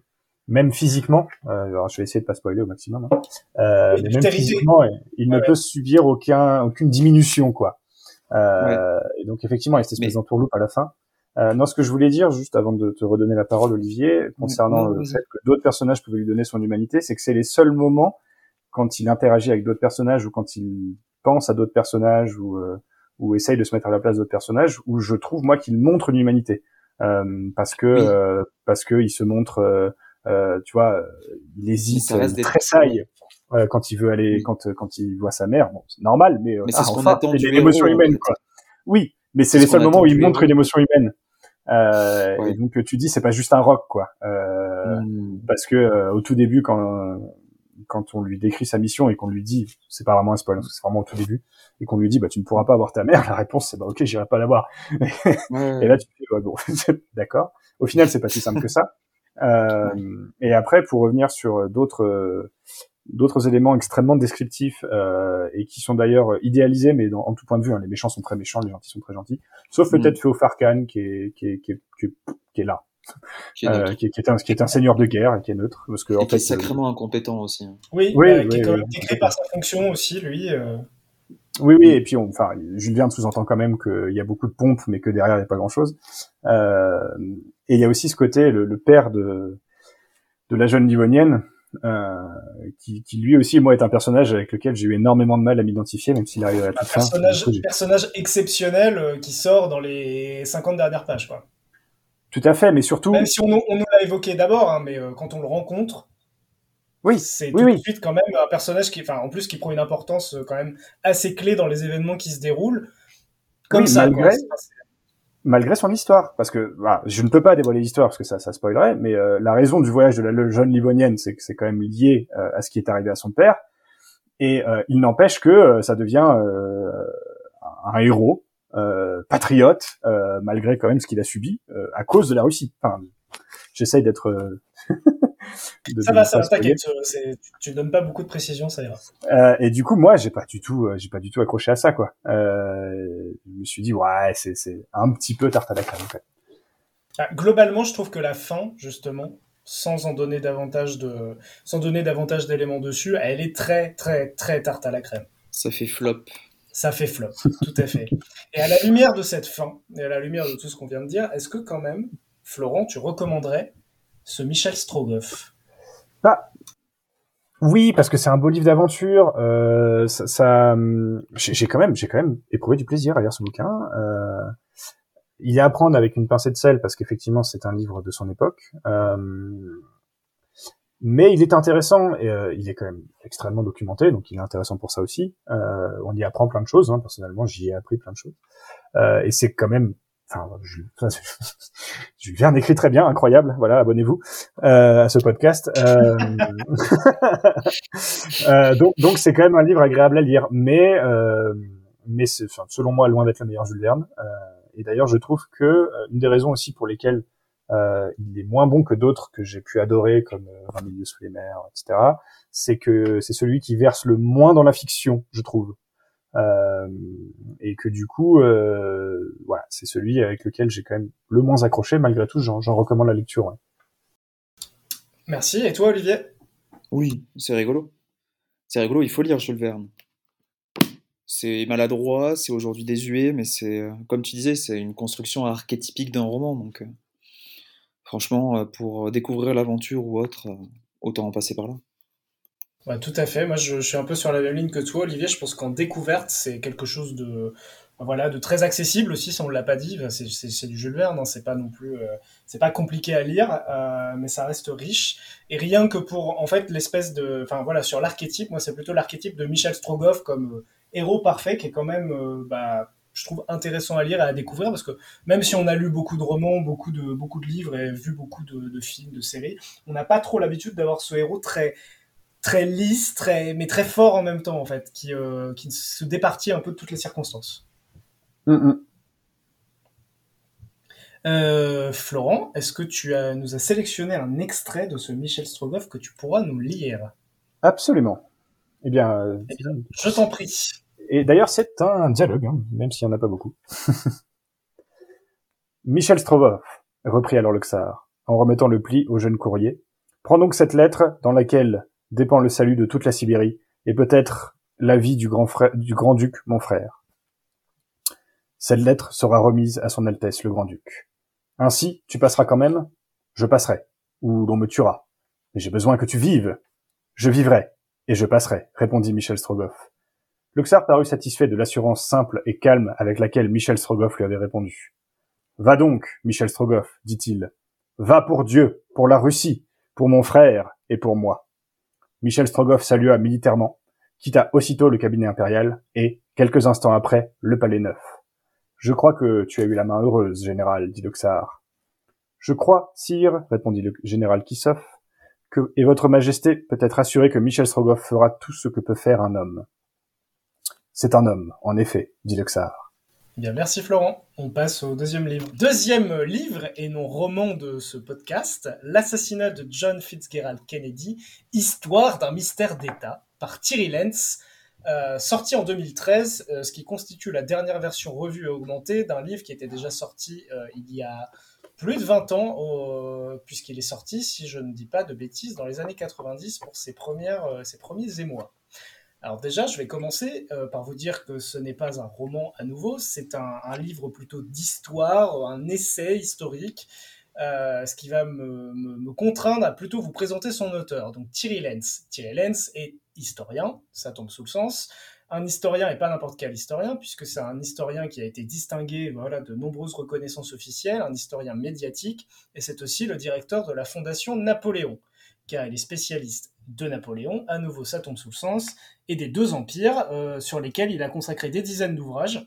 Speaker 2: même physiquement. euh, alors, je vais essayer de pas spoiler au maximum. hein. Euh, mais même physiquement, il ne
Speaker 1: Ouais,
Speaker 2: peut subir aucun, aucune diminution, quoi. Euh, Et donc effectivement, il y a cette espèce
Speaker 3: Mais-
Speaker 2: d'entourloupe à la fin. Euh, non, ce que je voulais dire, juste avant de te redonner la parole, Olivier, concernant le fait que d'autres personnages pouvaient lui donner son humanité, c'est que c'est les seuls moments quand il interagit avec d'autres personnages ou quand il pense à d'autres personnages ou, euh, ou essaye de se mettre à la place d'autres personnages où je trouve moi qu'il montre une humanité parce que
Speaker 3: Oui.
Speaker 2: euh, parce que il se montre euh, euh, tu vois euh, il hésite il tressaille euh, quand il veut aller
Speaker 3: Oui.
Speaker 2: quand quand il voit sa mère bon c'est normal mais, euh,
Speaker 3: Mais c'est
Speaker 2: ah, enfin, c'est
Speaker 3: du
Speaker 2: l'émotion
Speaker 3: héros, en
Speaker 2: humaine
Speaker 3: fait.
Speaker 2: quoi oui mais c'est les seuls moments où il montre une émotion humaine euh,
Speaker 3: Ouais.
Speaker 2: et donc tu dis c'est pas juste un rock quoi euh,
Speaker 3: hmm,
Speaker 2: parce que euh, au tout début quand quand on lui décrit sa mission et qu'on lui dit c'est pas vraiment un spoil que c'est vraiment au tout début et qu'on lui dit bah tu ne pourras pas avoir ta mère la réponse c'est bah ok j'irai pas la voir.
Speaker 3: Ouais,
Speaker 2: et là tu te dis ouais, bon d'accord. Au final c'est pas si simple que ça. Euh, et après pour revenir sur d'autres euh, d'autres éléments extrêmement descriptifs euh, et qui sont d'ailleurs idéalisés mais dans, en tout point de vue hein, les méchants sont très méchants les gentils sont très gentils sauf
Speaker 3: Mm.
Speaker 2: peut-être Féofarkan qui est qui est, qui est, qui est là
Speaker 3: qui est
Speaker 2: euh, qui, est, qui est un qui est un seigneur de guerre et qui est neutre parce que
Speaker 3: Et
Speaker 2: en
Speaker 3: qui est
Speaker 2: euh,
Speaker 3: sacrément incompétent aussi. hein.
Speaker 1: Oui,
Speaker 2: Oui,
Speaker 1: bah, qui
Speaker 2: oui,
Speaker 1: est quand même
Speaker 2: oui.
Speaker 1: décrit par sa fonction aussi, lui. euh.
Speaker 2: Oui, oui, et puis on, enfin, Jules Verne sous-entend quand même qu'il y a beaucoup de pompes, mais que derrière il n'y a pas grand-chose. Euh, et il y a aussi ce côté, le, le père de de la jeune Livonienne, euh, qui, qui lui aussi, moi, est un personnage avec lequel j'ai eu énormément de mal à m'identifier, même s'il arrive à la
Speaker 1: Un
Speaker 2: toute fin.
Speaker 1: personnage, personnage exceptionnel qui sort dans les 50 dernières pages. Quoi.
Speaker 2: Tout à fait, mais surtout,
Speaker 1: Même si on, on nous l'a évoqué d'abord, hein, mais euh, quand on le rencontre,
Speaker 2: oui,
Speaker 1: c'est
Speaker 2: oui,
Speaker 1: tout
Speaker 2: oui.
Speaker 1: de suite quand même un personnage qui, enfin, en plus, qui prend une importance euh, quand même assez clé dans les événements qui se déroulent. Comme
Speaker 2: Oui,
Speaker 1: ça,
Speaker 2: malgré-
Speaker 1: quoi.
Speaker 2: Malgré son histoire, parce que voilà, je ne peux pas dévoiler l'histoire parce que ça, ça spoilerait, mais euh, la raison du voyage de la jeune Livonienne, c'est que c'est quand même lié euh, à ce qui est arrivé à son père, et euh, il n'empêche que euh, ça devient euh, un héros, patriote, euh, malgré quand même ce qu'il a subi euh, à cause de la Russie. Enfin, j'essaye d'être. euh, de-
Speaker 1: Ça
Speaker 2: de
Speaker 1: va, ça va, t'inquiète. euh, tu- donnes pas beaucoup de précisions, ça ira.
Speaker 2: Euh, et du coup, moi, j'ai pas du tout, euh, j'ai pas du tout accroché à ça, quoi. Euh, je me suis dit, ouais, c'est, c'est un petit peu tarte à la crème, en fait.
Speaker 1: Ah, Globalement, je trouve que la fin, justement, sans en donner davantage de, sans donner davantage d'éléments dessus, elle est très, très, très tarte à la crème.
Speaker 3: Ça fait flop.
Speaker 1: Ça fait flop, tout à fait. Et à la lumière de cette fin, et à la lumière de tout ce qu'on vient de dire, est-ce que quand même, Florent, tu recommanderais ce Michel Strogoff?
Speaker 2: Oui, parce que c'est un beau livre d'aventure. Euh, ça, hum, j'ai quand même, quand éprouvé du plaisir à lire ce bouquin. Euh, il est à prendre avec une pincée de sel parce qu'effectivement c'est un livre de son époque. Euh, mais il est intéressant et euh, il est quand même extrêmement documenté, donc il est intéressant pour ça aussi. Euh, on y apprend plein de choses. Hein, personnellement, j'y ai appris plein de choses. Euh, et c'est quand même, enfin, Jules, Jules Verne écrit très bien, incroyable. Voilà, abonnez-vous euh, à ce podcast. Euh, euh, donc, donc c'est quand même un livre agréable à lire, mais mais c'est, selon moi, loin d'être le meilleur Jules Verne. Et d'ailleurs, je trouve que une des raisons aussi pour lesquelles euh, il est moins bon que d'autres que j'ai pu adorer, comme euh, 20 milieux sous les mers, etc., c'est que c'est celui qui verse le moins dans la fiction, je trouve. Euh, et que du coup, euh, voilà, c'est celui avec lequel j'ai quand même le moins accroché. Malgré tout, j'en, recommande la lecture. ouais.
Speaker 1: Merci. Et toi, Olivier?
Speaker 3: Oui, c'est rigolo. C'est rigolo, il faut lire Jules Verne. C'est maladroit, c'est aujourd'hui désuet, mais c'est, euh, comme tu disais, c'est une construction archétypique d'un roman. Donc, euh, franchement, euh, pour découvrir l'aventure ou autre, euh, autant en passer par là.
Speaker 1: Tout à fait. Moi, je, suis un peu sur la même ligne que toi, Olivier. Je pense qu'en découverte, c'est quelque chose de, voilà, de très accessible aussi, si on ne l'a pas dit. C'est du Jules Verne, hein, c'est pas non plus, euh, c'est pas compliqué à lire, euh, mais ça reste riche. Et rien que pour, en fait, l'espèce de, enfin voilà, sur l'archétype, moi c'est plutôt l'archétype de Michel Strogoff comme euh, héros parfait, qui est quand même, bah, je trouve intéressant à lire et à découvrir parce que même si on a lu beaucoup de romans, beaucoup de beaucoup de livres et vu beaucoup de, de films, de séries, on n'a pas trop l'habitude d'avoir ce héros très très lisse, très mais très fort en même temps en fait, qui qui se départit un peu de toutes les circonstances. Mm, mm. Euh, Florent, est-ce que tu as, nous as sélectionné un extrait de ce Michel Strogoff que tu pourras nous lire?
Speaker 2: Absolument. Eh bien, euh,
Speaker 1: eh je t'en prie.
Speaker 2: Et d'ailleurs, c'est un dialogue, hein, même s'il n'y en a pas beaucoup. Michel Strogoff, reprit alors le Xar, en remettant le pli au jeune courrier. Prends donc cette lettre dans laquelle dépend le salut de toute la Sibérie et peut-être la vie du grand frère, du grand duc, mon frère. Cette lettre sera remise à son Altesse le Grand-Duc. Ainsi, tu passeras quand même? Je passerai, ou l'on me tuera. Mais j'ai besoin que tu vives. Je vivrai, et je passerai, répondit Michel Strogoff. Le tsar parut satisfait de l'assurance simple et calme avec laquelle Michel Strogoff lui avait répondu. Va donc, Michel Strogoff, dit-il. Va pour Dieu, pour la Russie, pour mon frère et pour moi. Michel Strogoff salua militairement, quitta aussitôt le cabinet impérial et, quelques instants après, le palais neuf. Je crois que tu as eu la main heureuse, général, dit le tsar. Je crois, sire, répondit le général Kissoff, que, et votre majesté peut être assuré que Michel Strogoff fera tout ce que peut faire un homme. C'est un homme, en effet, dit le tsar.
Speaker 1: Bien, merci Florent. On passe au deuxième livre. Deuxième livre et non roman de ce podcast, L'assassinat de John Fitzgerald Kennedy, Histoire d'un mystère d'État, par Thierry Lenz, euh, sorti en 2013, euh, ce qui constitue la dernière version revue et augmentée d'un livre qui était déjà sorti euh, il y a plus de 20 ans, puisqu'il est sorti, si je ne dis pas de bêtises, dans les années 90 pour ses, premières, ses premiers émois. Alors déjà, je vais commencer par vous dire que ce n'est pas un roman à nouveau, c'est un, livre plutôt d'histoire, un essai historique, ce qui va me, me, contraindre à plutôt vous présenter son auteur, donc Thierry Lenz. Thierry Lenz est historien, ça tombe sous le sens. Un historien et pas n'importe quel historien, puisque c'est un historien qui a été distingué voilà, de nombreuses reconnaissances officielles, un historien médiatique, et c'est aussi le directeur de la Fondation Napoléon, car il est spécialiste de Napoléon, à nouveau ça tombe sous le sens, et des deux empires, euh, sur lesquels il a consacré des dizaines d'ouvrages.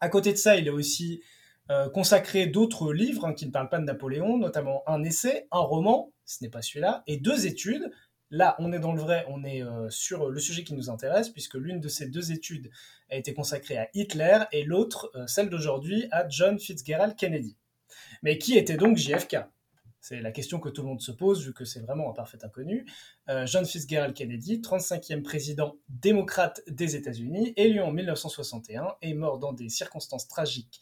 Speaker 1: À côté de ça, il a aussi euh, consacré d'autres livres hein, qui ne parlent pas de Napoléon, notamment un essai, un roman, ce n'est pas celui-là, et deux études, Là, on est dans le vrai, on est euh, sur le sujet qui nous intéresse, puisque l'une de ces deux études a été consacrée à Hitler et l'autre, celle d'aujourd'hui, à John Fitzgerald Kennedy. Mais qui était donc JFK C'est la question que tout le monde se pose, vu que c'est vraiment un parfait inconnu. Euh, John Fitzgerald Kennedy, 35e président démocrate des États-Unis, élu en 1961 et mort dans des circonstances tragiques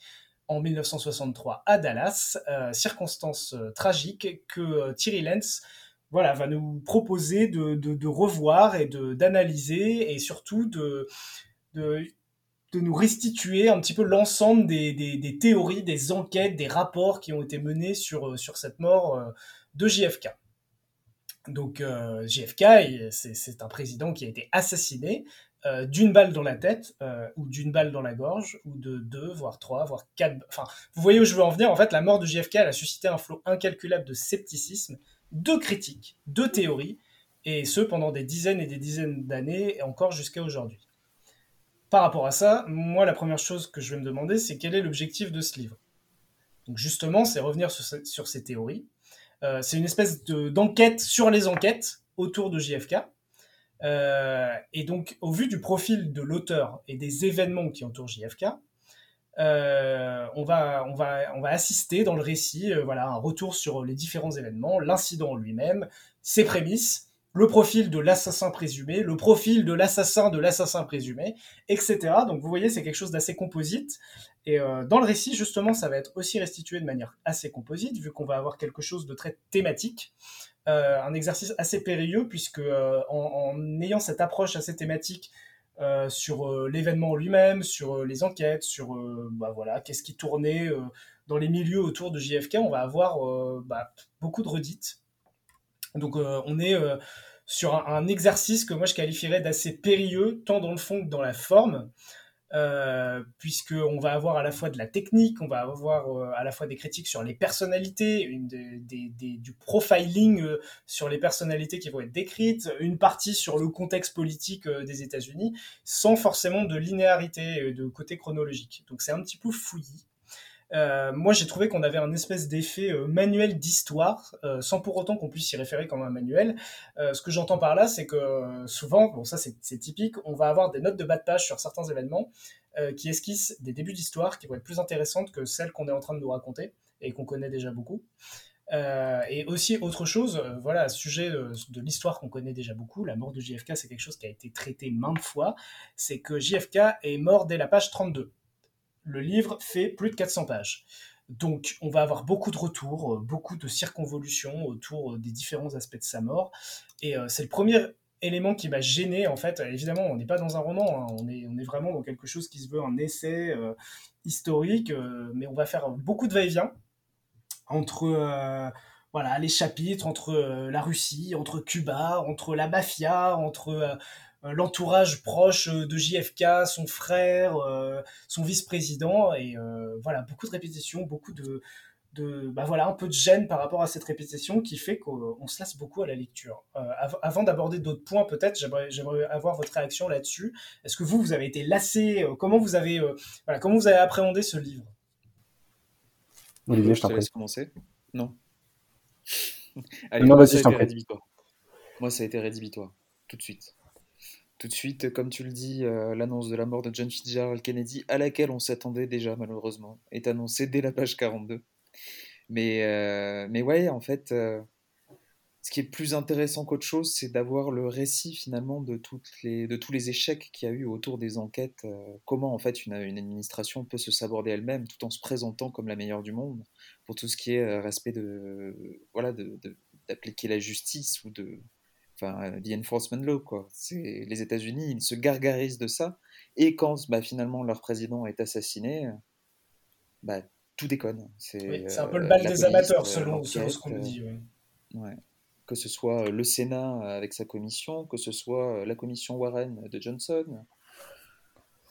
Speaker 1: en 1963 à Dallas, circonstances tragiques que Thierry Lenz voilà, va nous proposer de, revoir et d'analyser et surtout de, de, nous restituer un petit peu l'ensemble des, des, théories, des enquêtes, des rapports qui ont été menés sur, sur cette mort euh, de JFK. Donc euh, JFK, c'est un président qui a été assassiné euh, d'une balle dans la tête ou d'une balle dans la gorge ou de deux, voire trois, voire quatre. Enfin, vous voyez où je veux en venir. En fait, la mort de JFK elle a suscité un flot incalculable de scepticisme deux critiques, deux théories, et ce pendant des dizaines et des dizaines d'années, et encore jusqu'à aujourd'hui. Par rapport à ça, moi, la première chose que je vais me demander, c'est quel est l'objectif de ce livre? Justement, c'est revenir sur, ces théories. Euh, c'est une espèce d'enquête sur les enquêtes autour de JFK. Euh, et donc, au vu du profil de l'auteur et des événements qui entourent JFK, euh, on, va, assister dans le récit voilà, un retour sur les différents événements, l'incident lui-même, ses prémices, le profil de l'assassin présumé, le profil de l'assassin de l'assassin présumé, etc. Donc vous voyez, c'est quelque chose d'assez composite. Et euh, dans le récit, justement, ça va être aussi restitué de manière assez composite, vu qu'on va avoir quelque chose de très thématique. un exercice assez périlleux, puisque en, ayant cette approche assez thématique, euh, sur euh, l'événement lui-même, sur euh, les enquêtes, sur bah, voilà, qu'est-ce qui tournait dans les milieux autour de JFK. On va avoir bah, beaucoup de redites. Donc on est sur un, exercice que moi je qualifierais d'assez périlleux, tant dans le fond que dans la forme. euh, puisqu'on va avoir à la fois de la technique, on va avoir euh, à la fois des critiques sur les personnalités, du profiling euh, sur les personnalités qui vont être décrites, une partie sur le contexte politique des États-Unis, sans forcément de linéarité, de côté chronologique. Donc c'est un petit peu fouillis. Euh, moi, j'ai trouvé qu'on avait un espèce d'effet euh, manuel d'histoire, euh, sans pour autant qu'on puisse y référer comme un manuel. ce que j'entends par là, c'est que souvent, bon, ça c'est typique, on va avoir des notes de bas de page sur certains événements qui esquissent des débuts d'histoire qui vont être plus intéressantes que celles qu'on est en train de nous raconter et qu'on connaît déjà beaucoup. et aussi autre chose, voilà, sujet de l'histoire qu'on connaît déjà beaucoup, la mort de JFK, c'est quelque chose qui a été traité maintes fois, c'est que JFK est mort dès la page 32 le livre fait plus de 400 pages. Donc, on va avoir beaucoup de retours, euh, beaucoup de circonvolutions autour euh, des différents aspects de sa mort. Et euh, c'est le premier élément qui m'a gêné, en fait. Évidemment, on n'est pas dans un roman, hein. on, est, vraiment dans quelque chose qui se veut un essai historique, mais on va faire beaucoup de va-et-vient entre voilà, les chapitres, entre la Russie, entre Cuba, entre la mafia, entre l'entourage proche euh, de JFK, son frère, euh, son vice-président, et voilà, beaucoup de répétitions, beaucoup de, de bah voilà, un peu de gêne par rapport à cette répétition qui fait qu'on se lasse beaucoup à la lecture. avant d'aborder d'autres points, peut-être, j'aimerais avoir votre réaction là-dessus. Est-ce que vous, vous avez été lassé Comment vous avez, voilà, comment vous avez appréhendé ce livre?
Speaker 3: Olivier, je t'en prie. commencer Non.
Speaker 2: Allez, non, vas-y, je t'en prie.
Speaker 3: Moi, ça a été rédhibitoire, tout de suite tout de suite, comme tu le dis, euh, l'annonce de la mort de John Fitzgerald Kennedy, à laquelle on s'attendait déjà malheureusement, est annoncée dès la page 42. Mais, euh, mais ouais, en fait, euh, ce qui est plus intéressant qu'autre chose, c'est d'avoir le récit finalement de, toutes les, de tous les échecs qu'il y a eu autour des enquêtes. comment en fait une, administration peut se saborder elle-même tout en se présentant comme la meilleure du monde pour tout ce qui est respect de voilà d'appliquer la justice ou de enfin, the enforcement law, quoi. C'est les États-Unis, ils se gargarisent de ça. Et quand bah, finalement leur président est assassiné, bah, tout déconne.
Speaker 1: C'est un peu le bal des amateurs, selon, ce qu'on nous dit.
Speaker 3: Ouais. Que ce soit le Sénat avec sa commission, que ce soit la commission Warren de Johnson.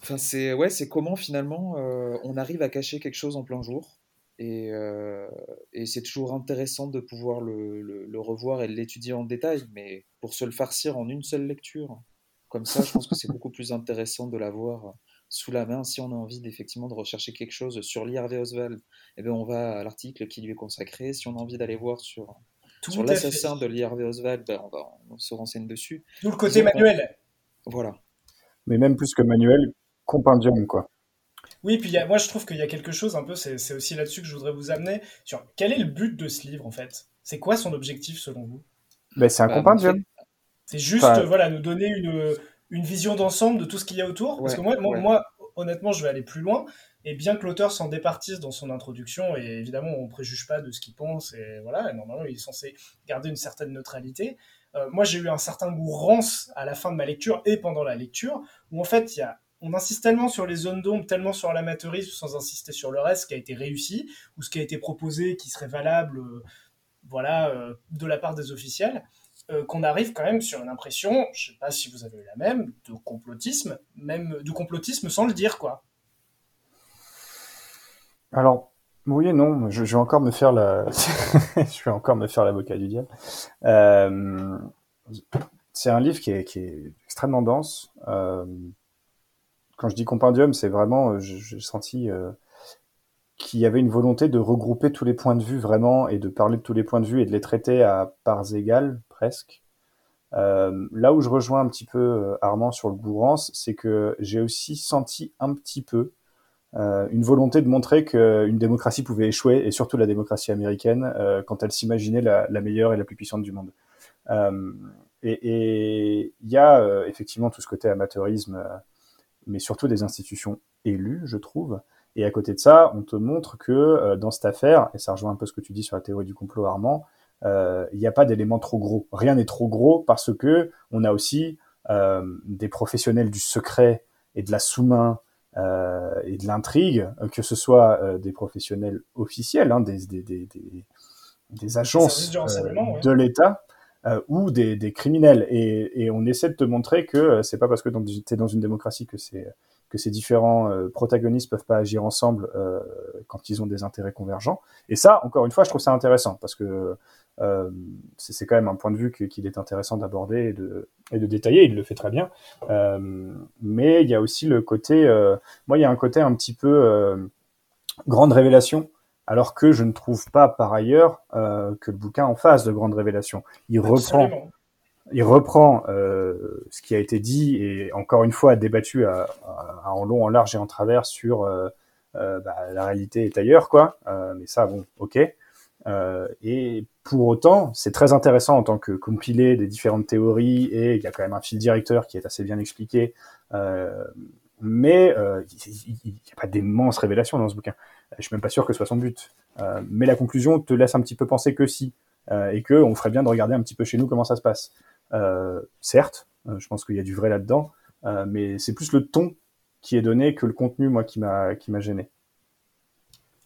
Speaker 3: Enfin, c'est ouais, c'est comment finalement euh, on arrive à cacher quelque chose en plein jour euh, et, c'est toujours intéressant de pouvoir le, revoir et l'étudier en détail, mais pour se le farcir en une seule lecture, comme ça, je pense que c'est beaucoup plus intéressant de l'avoir sous la main. Si on a envie effectivement de rechercher quelque chose sur Harvey Oswald, eh bien on va à l'article qui lui est consacré. Si on a envie d'aller voir sur, sur l'assassin de Harvey Oswald, ben on, va, on se renseigne dessus.
Speaker 1: Tout le côté manuel.
Speaker 3: Voilà.
Speaker 2: Mais même plus que manuel, compendium, quoi.
Speaker 1: Oui, puis moi je trouve qu'il y a quelque chose un peu, c'est aussi là-dessus que je voudrais vous amener, sur quel est le but de ce livre en fait? C'est quoi son objectif selon vous?
Speaker 2: Ben, C'est un bah, compendium.
Speaker 1: C'est juste voilà, nous donner une, une vision d'ensemble de tout ce qu'il y a autour. Parce que moi, moi, honnêtement, je vais aller plus loin. Et bien que l'auteur s'en départisse dans son introduction, et évidemment, on ne préjuge pas de ce qu'il pense, et voilà, normalement, il est censé garder une certaine neutralité. Euh, moi, j'ai eu un certain goût rance à la fin de ma lecture et pendant la lecture, où en fait, il y a on insiste tellement sur les zones d'ombre, tellement sur l'amateurisme, sans insister sur le reste, ce qui a été réussi, ou ce qui a été proposé, qui serait valable, euh, voilà, euh, de la part des officiels, euh, qu'on arrive quand même sur une impression, je ne sais pas si vous avez eu la même, de complotisme, même de complotisme sans le dire, quoi.
Speaker 2: Alors, oui et non, je, vais encore me faire encore me faire l'avocat du diable. c'est un livre qui est extrêmement dense quand je dis compendium, c'est vraiment, euh, j'ai senti euh, qu'il y avait une volonté de regrouper tous les points de vue vraiment et de parler de tous les points de vue et de les traiter à parts égales presque. Euh, là où je rejoins un petit peu Armand sur le Bourrance, c'est que j'ai aussi senti un petit peu une volonté de montrer qu'une démocratie pouvait échouer, et surtout la démocratie américaine, quand elle s'imaginait la, meilleure et la plus puissante du monde. et il y a effectivement tout ce côté amateurisme mais surtout des institutions élues, je trouve. Et à côté de ça, on te montre que euh, dans cette affaire, et ça rejoint un peu ce que tu dis sur la théorie du complot Armand, euh, il n'y a pas d'éléments trop gros. Rien n'est trop gros parce que on a aussi euh, des professionnels du secret et de la sous-main et de l'intrigue, que ce soit des professionnels officiels, hein, des, des, des, des, agences de l'État, euh, ou des, des criminels. Et, et, on essaie de te montrer que euh, c'est pas parce que tu es dans une démocratie que c'est que ces différents euh, protagonistes peuvent pas agir ensemble euh, quand ils ont des intérêts convergents. Et ça, encore une fois, je trouve ça intéressant parce que euh, c'est quand même un point de vue qu'il est intéressant d'aborder et de, et de détailler. Il le fait très bien. Euh, mais il y a aussi le côté, euh, moi, il y a un côté un petit peu grande révélation. Alors que je ne trouve pas par ailleurs euh, que le bouquin en fasse de grandes révélations. Il reprend il reprend euh, ce qui a été dit et encore une fois débattu à, à- en long, en large et en travers sur euh, bah, la réalité est ailleurs, quoi. Mais ça, bon, ok. Et pour autant, c'est très intéressant en tant que compilé des différentes théories et il y a quand même un fil directeur qui est assez bien expliqué. Euh, mais euh, il n'y a pas d'immenses révélations dans ce bouquin. Je suis même pas sûr que ce soit son but. Euh, mais la conclusion te laisse un petit peu penser que si euh, et que on ferait bien de regarder un petit peu chez nous comment ça se passe. Euh, certes, euh, je pense qu'il y a du vrai là-dedans, euh, mais c'est plus le ton qui est donné que le contenu, moi, qui m'a qui m'a gêné.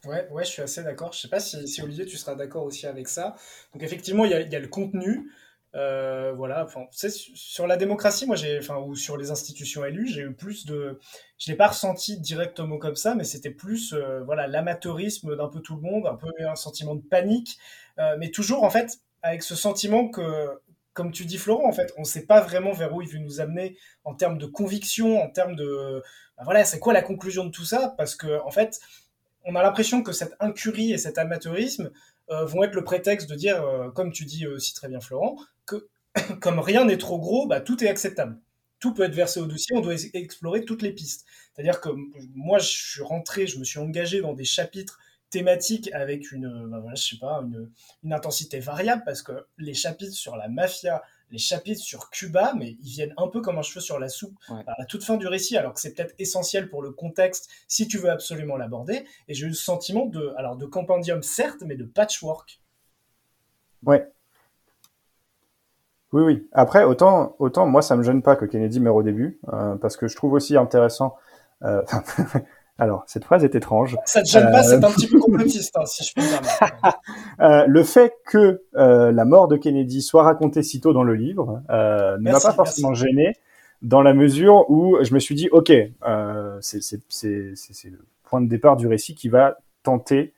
Speaker 1: Ouais, ouais, je suis assez d'accord. Je sais pas si, Olivier, tu seras d'accord aussi avec ça. Donc effectivement, il y a le contenu. Euh, voilà, enfin, sur la démocratie, moi, j'ai, enfin, ou sur les institutions élues, j'ai eu plus de, je l'ai pas ressenti directement comme ça, mais c'était plus, euh, voilà, l'amateurisme d'un peu tout le monde, un peu un sentiment de panique, euh, mais toujours en fait avec ce sentiment que, comme tu dis, Florent, en fait, on sait pas vraiment vers où il veut nous amener en termes de conviction, en termes de, bah, voilà, c'est quoi la conclusion de tout ça, parce que en fait on a l'impression que cette incurie et cet amateurisme vont être le prétexte de dire, comme tu dis aussi très bien Florent, que comme rien n'est trop gros, bah, tout est acceptable. Tout peut être versé au dossier, on doit ex- explorer toutes les pistes. C'est-à-dire que moi, je suis rentré, je me suis engagé dans des chapitres thématiques avec une, euh, bah, voilà, je sais pas, une, une intensité variable, parce que les chapitres sur la mafia, les chapitres sur Cuba, mais ils viennent un peu comme un cheveu sur la soupe
Speaker 3: Ouais.
Speaker 1: à la toute fin du récit, alors que c'est peut-être essentiel pour le contexte si tu veux absolument l'aborder. Et j'ai eu le sentiment de, alors de compendium certes, mais de patchwork.
Speaker 2: Ouais. Oui, oui. Après, autant, autant moi, ça me gêne pas que Kennedy meure au début, euh, parce que je trouve aussi intéressant. euh, alors, cette phrase est étrange.
Speaker 1: Ça te gêne pas,
Speaker 2: Euh,
Speaker 1: c'est un petit peu complotiste, hein, si je peux.
Speaker 2: Euh, le fait que la mort de Kennedy soit racontée si tôt dans le livre ne m'a pas forcément gêné, dans la mesure où je me suis dit, ok, c'est le point de départ du récit qui va tenter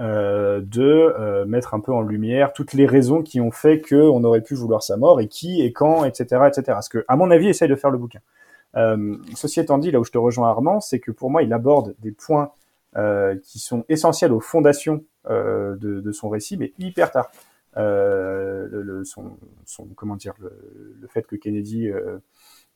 Speaker 2: euh, de euh, mettre un peu en lumière toutes les raisons qui ont fait qu'on aurait pu vouloir sa mort et qui et quand, etc., etc. Ce que, à mon avis, essaye de faire le bouquin. Euh, ceci étant dit, là où je te rejoins Armand, c'est que pour moi, il aborde des points qui sont essentiels aux fondations de, son récit, mais hyper tard. Son, comment dire, le fait que Kennedy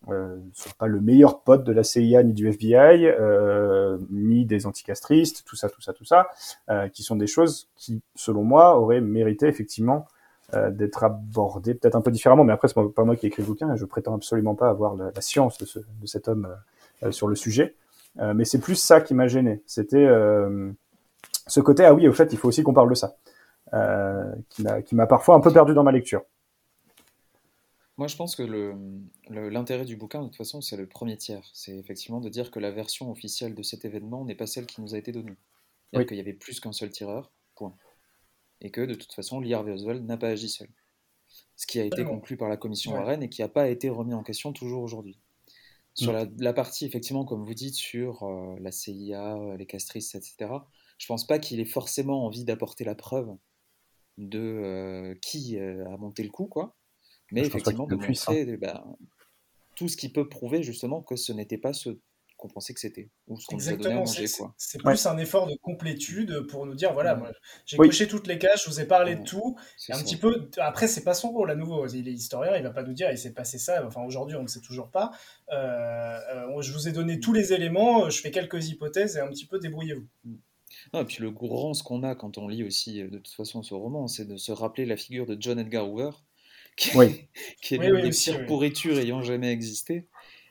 Speaker 2: euh, euh, soit pas le meilleur pote de la CIA ni du FBI, euh, ni des anticastristes, tout ça, tout ça, tout ça, euh, qui sont des choses qui, selon moi, auraient mérité effectivement euh, d'être abordées peut-être un peu différemment. Mais après, c'est pas- moi qui ai écrit le bouquin, et je prétends absolument pas avoir la, science de, ce, de cet homme euh, euh, sur le sujet. Mais c'est plus ça qui m'a gêné. C'était ce côté, ah oui, au fait, il faut aussi qu'on parle de ça, qui m'a parfois un peu perdu dans ma lecture.
Speaker 3: Moi, je pense que le- le- l'intérêt du bouquin, de toute façon, c'est le premier tiers. C'est effectivement de dire que la version officielle de cet événement n'est pas celle qui nous a été donnée. C'est-à-dire
Speaker 2: Oui.
Speaker 3: qu'il y avait plus qu'un seul tireur, point. Et que, de toute façon, Harvey Oswald n'a pas agi seul. Ce qui a été conclu par la commission
Speaker 1: Ouais.
Speaker 3: Warren et qui n'a pas été remis en question toujours aujourd'hui. Sur la, la partie, effectivement, comme vous dites, sur euh, la CIA, euh, les castristes, etc., je pense pas qu'il ait forcément envie d'apporter la preuve de euh, qui euh, a monté le coup, quoi. Mais
Speaker 2: pense pas
Speaker 3: effectivement, de montrer eh ben, tout ce qui peut prouver justement que ce n'était pas ce qu'on pensait que c'était, ou ce qu'on nous a donné à
Speaker 1: Exactement,
Speaker 3: manger,
Speaker 1: c'est
Speaker 2: Ouais.
Speaker 1: plus un effort de complétude pour nous dire voilà,
Speaker 3: Ouais.
Speaker 1: moi, j'ai
Speaker 2: Oui.
Speaker 1: coché toutes les cases, je vous ai parlé de
Speaker 3: Ouais.
Speaker 1: tout.
Speaker 3: C'est
Speaker 1: Et un
Speaker 3: ça.
Speaker 1: petit peu, après, c'est pas son rôle à nouveau. Il est historien, il va pas nous dire il s'est passé ça. Enfin, aujourd'hui, on ne sait toujours pas. Euh, euh, je vous ai donné tous les éléments, je fais quelques hypothèses et un petit peu débrouillez-vous.
Speaker 3: Non, et puis le grand ce qu'on a quand on lit aussi euh, de toute façon ce roman, c'est de se rappeler la figure de John Edgar Hoover, qui,
Speaker 2: Oui.
Speaker 3: qui est
Speaker 1: Oui,
Speaker 3: l'une
Speaker 1: oui,
Speaker 3: des pires
Speaker 1: oui.
Speaker 3: pourritures ayant jamais existé,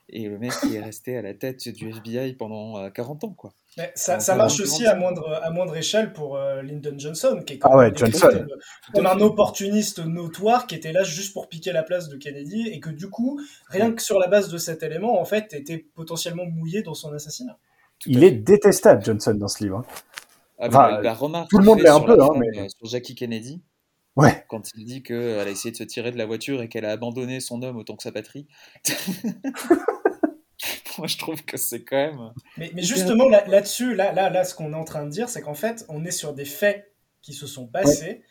Speaker 3: et le mec qui est resté à la tête du FBI pendant euh, 40 ans, quoi.
Speaker 1: Mais ça, marche aussi à moindre, à moindre échelle pour euh, Lyndon Johnson, qui est
Speaker 2: Ah ouais, Johnson.
Speaker 1: comme, un opportuniste notoire qui était là juste pour piquer la place de Kennedy et que du coup, rien que sur la base de cet élément, en fait, était potentiellement mouillé dans son assassinat.
Speaker 3: Tout
Speaker 2: Il est détestable, Johnson, dans ce livre. hein.
Speaker 3: Ah,
Speaker 2: Enfin,
Speaker 3: la, remarque
Speaker 2: tout le monde l'est un peu, hein, mais-
Speaker 3: euh, sur Jackie Kennedy,
Speaker 2: Ouais.
Speaker 3: quand il dit qu'elle a essayé de se tirer de la voiture et qu'elle a abandonné son homme autant que sa patrie. Moi, je trouve que c'est quand même.
Speaker 1: Mais, mais justement, là- là-dessus, là, là, là, ce qu'on est en train de dire, c'est qu'en fait, on est sur des faits qui se sont passés.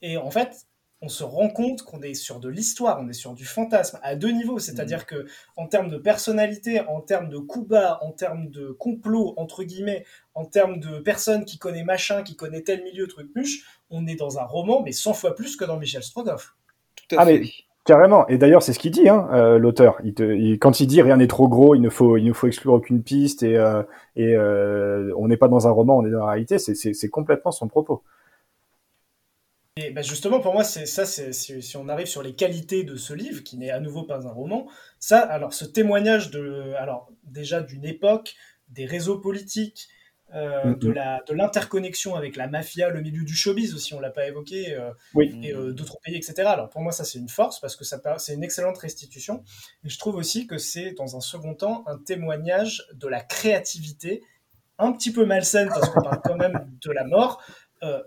Speaker 1: Et en fait, on se rend compte qu'on est sur de l'histoire, on est sur du fantasme à deux niveaux. C'est-à-dire que en termes de personnalité, en termes de coups bas, en termes de complot, entre guillemets, en termes de personnes qui connaissent machin, qui connaissent tel milieu, truc muche, on est dans un roman, mais 100 fois plus que dans Michel Strogoff.
Speaker 3: Tout à
Speaker 2: Ah,
Speaker 3: fait.
Speaker 2: mais- Carrément. Et d'ailleurs, c'est ce qu'il dit, hein, euh, l'auteur. Il te, il- quand il dit rien n'est trop gros, il ne faut, il ne faut exclure aucune piste et, euh, et euh, on n'est pas dans un roman, on est dans la réalité. C'est, complètement son propos.
Speaker 1: Et bah justement, pour moi, c'est ça, c'est si on arrive sur les qualités de ce livre, qui n'est à nouveau pas un roman, ça, alors ce témoignage de, alors déjà d'une époque, des réseaux politiques, euh,
Speaker 2: Mhm.
Speaker 1: de l'interconnexion avec la mafia, le milieu du showbiz aussi, on l'a pas évoqué, euh,
Speaker 2: Oui.
Speaker 1: et euh, d'autres pays, etc. Alors pour moi, ça c'est une force parce que ça c'est une excellente restitution. Et je trouve aussi que c'est dans un second temps un témoignage de la créativité, un petit peu malsaine parce qu'on parle quand même de la mort,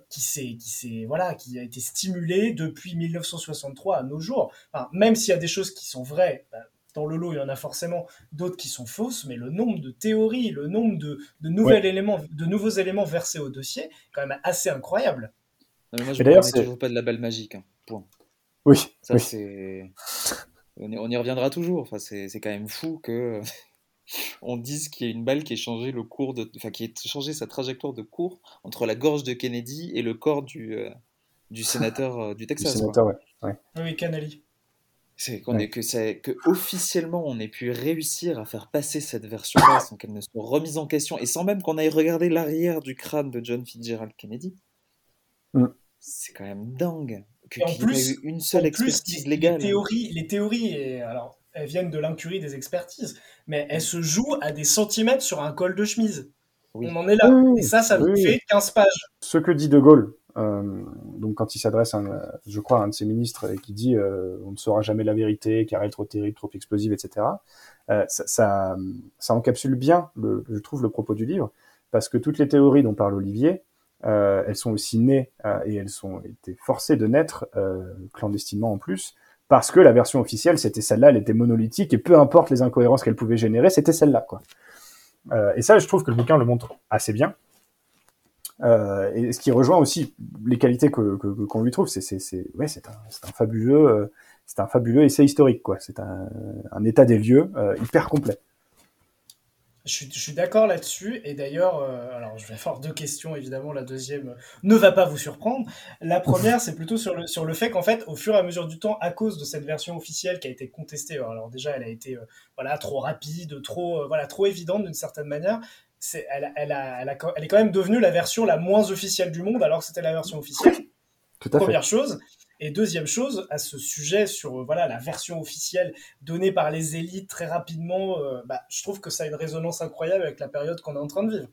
Speaker 1: qui s'est qui s'est voilà qui a été stimulée depuis 1963 à nos jours. Enfin, même s'il y a des choses qui sont vraies. bah, dans le lot, il y en a forcément d'autres qui sont fausses, mais le nombre de théories, le nombre de, de, nouvelles éléments, de nouveaux éléments versés au dossier, est quand même assez incroyable.
Speaker 3: Non, mais moi, je ne
Speaker 2: d'ailleurs,
Speaker 3: remets
Speaker 2: c'est-
Speaker 3: toujours pas de la balle magique. hein. Point.
Speaker 2: Oui.
Speaker 3: Ça,
Speaker 2: oui.
Speaker 3: c'est. On y, on y reviendra toujours. Enfin, c'est c'est quand même fou que on dise qu'il y a une balle qui ait changé le cours de, enfin, qui ait changé sa trajectoire de cours entre la gorge de Kennedy et le corps du, euh, du sénateur euh, du
Speaker 2: Du
Speaker 3: Texas. quoi.
Speaker 2: sénateur, ouais.
Speaker 1: Oui, Canali.
Speaker 3: C'est qu'on
Speaker 2: Ouais.
Speaker 3: que c'est que officiellement on ait pu réussir à faire passer cette version-là sans qu'elle ne soit remise en question et sans même qu'on aille regarder l'arrière du crâne de John Fitzgerald Kennedy.
Speaker 2: Mm.
Speaker 3: C'est quand même dingue que
Speaker 1: en
Speaker 3: ait
Speaker 1: plus-
Speaker 3: eu une seule
Speaker 1: En plus,
Speaker 3: expertise
Speaker 1: les,
Speaker 3: légale.
Speaker 1: les théories, les théories et, alors, elles viennent de l'incurie des expertises, mais elles se jouent à des centimètres sur un col de chemise.
Speaker 3: Oui.
Speaker 1: On en est là.
Speaker 2: Oui,
Speaker 1: Et ça, ça nous
Speaker 2: oui.
Speaker 1: fait 15 pages.
Speaker 2: Ce que dit De Gaulle, donc quand il s'adresse, je crois, à un de ses ministres et qui dit euh, on ne saura jamais la vérité, car elle est trop terrible, trop explosive, etc. euh, ça, encapsule bien, je trouve, le propos du livre, parce que toutes les théories dont parle Olivier, euh, elles sont aussi nées euh, et elles sont été forcées de naître euh, clandestinement en plus, parce que la version officielle, c'était celle-là, elle était monolithique et peu importe les incohérences qu'elle pouvait générer, c'était celle-là, quoi. Euh, et ça, je trouve que le bouquin le montre assez bien. Euh, et ce qui rejoint aussi les qualités que que- qu'on lui trouve, c'est ouais, un un fabuleux euh, c'est un fabuleux essai historique quoi. C'est un, un état des lieux euh, hyper complet.
Speaker 1: Je suis, je suis d'accord là-dessus. Et d'ailleurs, alors je vais avoir deux questions, évidemment. La deuxième ne va pas vous surprendre. La première, c'est plutôt sur le, sur le fait qu'en fait, au fur et à mesure du temps, à cause de cette version officielle qui a été contestée, alors déjà, elle a été voilà, trop rapide, trop, voilà, trop évidente d'une certaine manière. C'est, elle, a- elle, a, elle, a, elle est quand même devenue la version la moins officielle du monde, alors que c'était la version officielle.
Speaker 2: Tout à fait.
Speaker 1: Première chose. Et deuxième chose, à ce sujet sur euh, voilà la version officielle donnée par les élites très rapidement, euh, bah, je trouve que ça a une résonance incroyable avec la période qu'on est en train de vivre.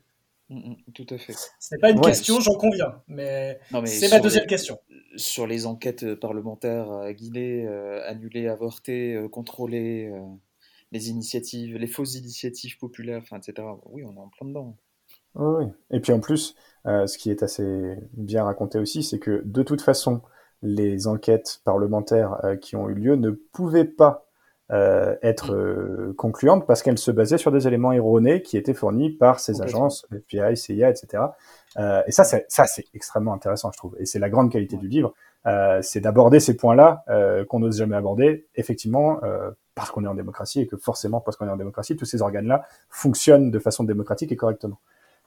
Speaker 3: Mm, mm, tout à fait.
Speaker 1: Ce n'est pas une
Speaker 2: Ouais.
Speaker 1: question, j'en conviens, mais,
Speaker 3: Non, mais
Speaker 1: c'est ma deuxième
Speaker 3: les-
Speaker 1: question.
Speaker 3: Sur les enquêtes euh, parlementaires guidées, euh, annulées, avortées, euh, contrôlées, euh, les initiatives, les fausses initiatives populaires, enfin, etc. Oui, on est en plein dedans.
Speaker 2: Oui. Et puis en plus, euh, ce qui est assez bien raconté aussi, c'est que de toute façon, les enquêtes parlementaires euh, qui ont eu lieu ne pouvaient pas euh, être euh, concluantes parce qu'elles se basaient sur des éléments erronés qui étaient fournis par ces agences, FBI, CIA, etc. Euh, et ça, c'est ça, c'est extrêmement intéressant, je trouve. Et c'est la grande qualité du livre, c'est d'aborder ces points-là qu'on n'ose jamais aborder, effectivement, parce qu'on est en démocratie et que forcément, parce qu'on est en démocratie, tous ces organes-là fonctionnent de façon démocratique et correctement.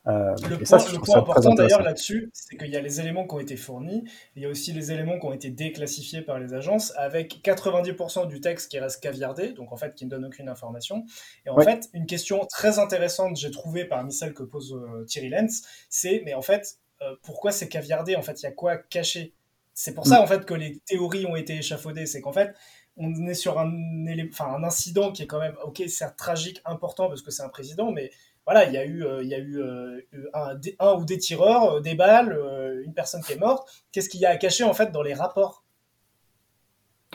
Speaker 2: Euh,
Speaker 1: Le point,
Speaker 2: ça,
Speaker 1: le important d'ailleurs là-dessus, c'est qu'il y a les éléments qui ont été fournis, il y a aussi les éléments qui ont été déclassifiés par les agences, avec 90% du texte qui reste caviardé, donc en fait qui ne donne aucune information. Et en fait, une question très intéressante, j'ai trouvé parmi celles que pose euh, Thierry Lenz, c'est mais en fait, euh, pourquoi c'est caviardé? En fait, il y a quoi caché? C'est pour ça en fait que les théories ont été échafaudées, c'est qu'en fait, on est sur un, élé- enfin, un incident qui est quand même, ok, c'est tragique, important parce que c'est un président, mais voilà, il y a eu, euh, il y a eu euh, un, ou des tireurs, euh, des balles, une personne qui est morte. Qu'est-ce qu'il y a à cacher en fait dans les rapports?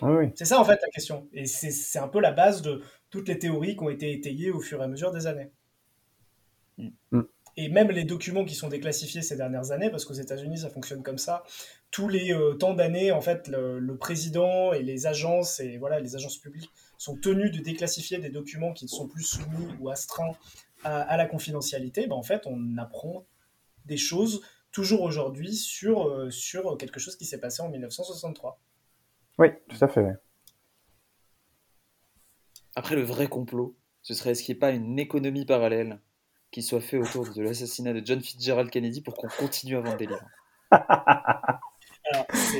Speaker 2: Oui, oui.
Speaker 1: C'est ça en fait la question. Et c'est c'est un peu la base de toutes les théories qui ont été étayées au fur et à mesure des années.
Speaker 2: Mm.
Speaker 1: Et même les documents qui sont déclassifiés ces dernières années, parce qu'aux États-Unis ça fonctionne comme ça, tous les euh, temps d'années, en fait, le, le président et les agences et voilà les agences publiques sont tenus de déclassifier des documents qui ne sont plus soumis ou astreints à, la confidentialité, ben en fait, on apprend des choses toujours aujourd'hui sur, euh, sur quelque chose qui s'est passé en 1963.
Speaker 2: Oui, tout à fait.
Speaker 3: Après, le vrai complot, ce serait est-ce qu'il n'y ait pas une économie parallèle qui soit faite autour de l'assassinat de John Fitzgerald Kennedy pour qu'on continue à vendre des livres?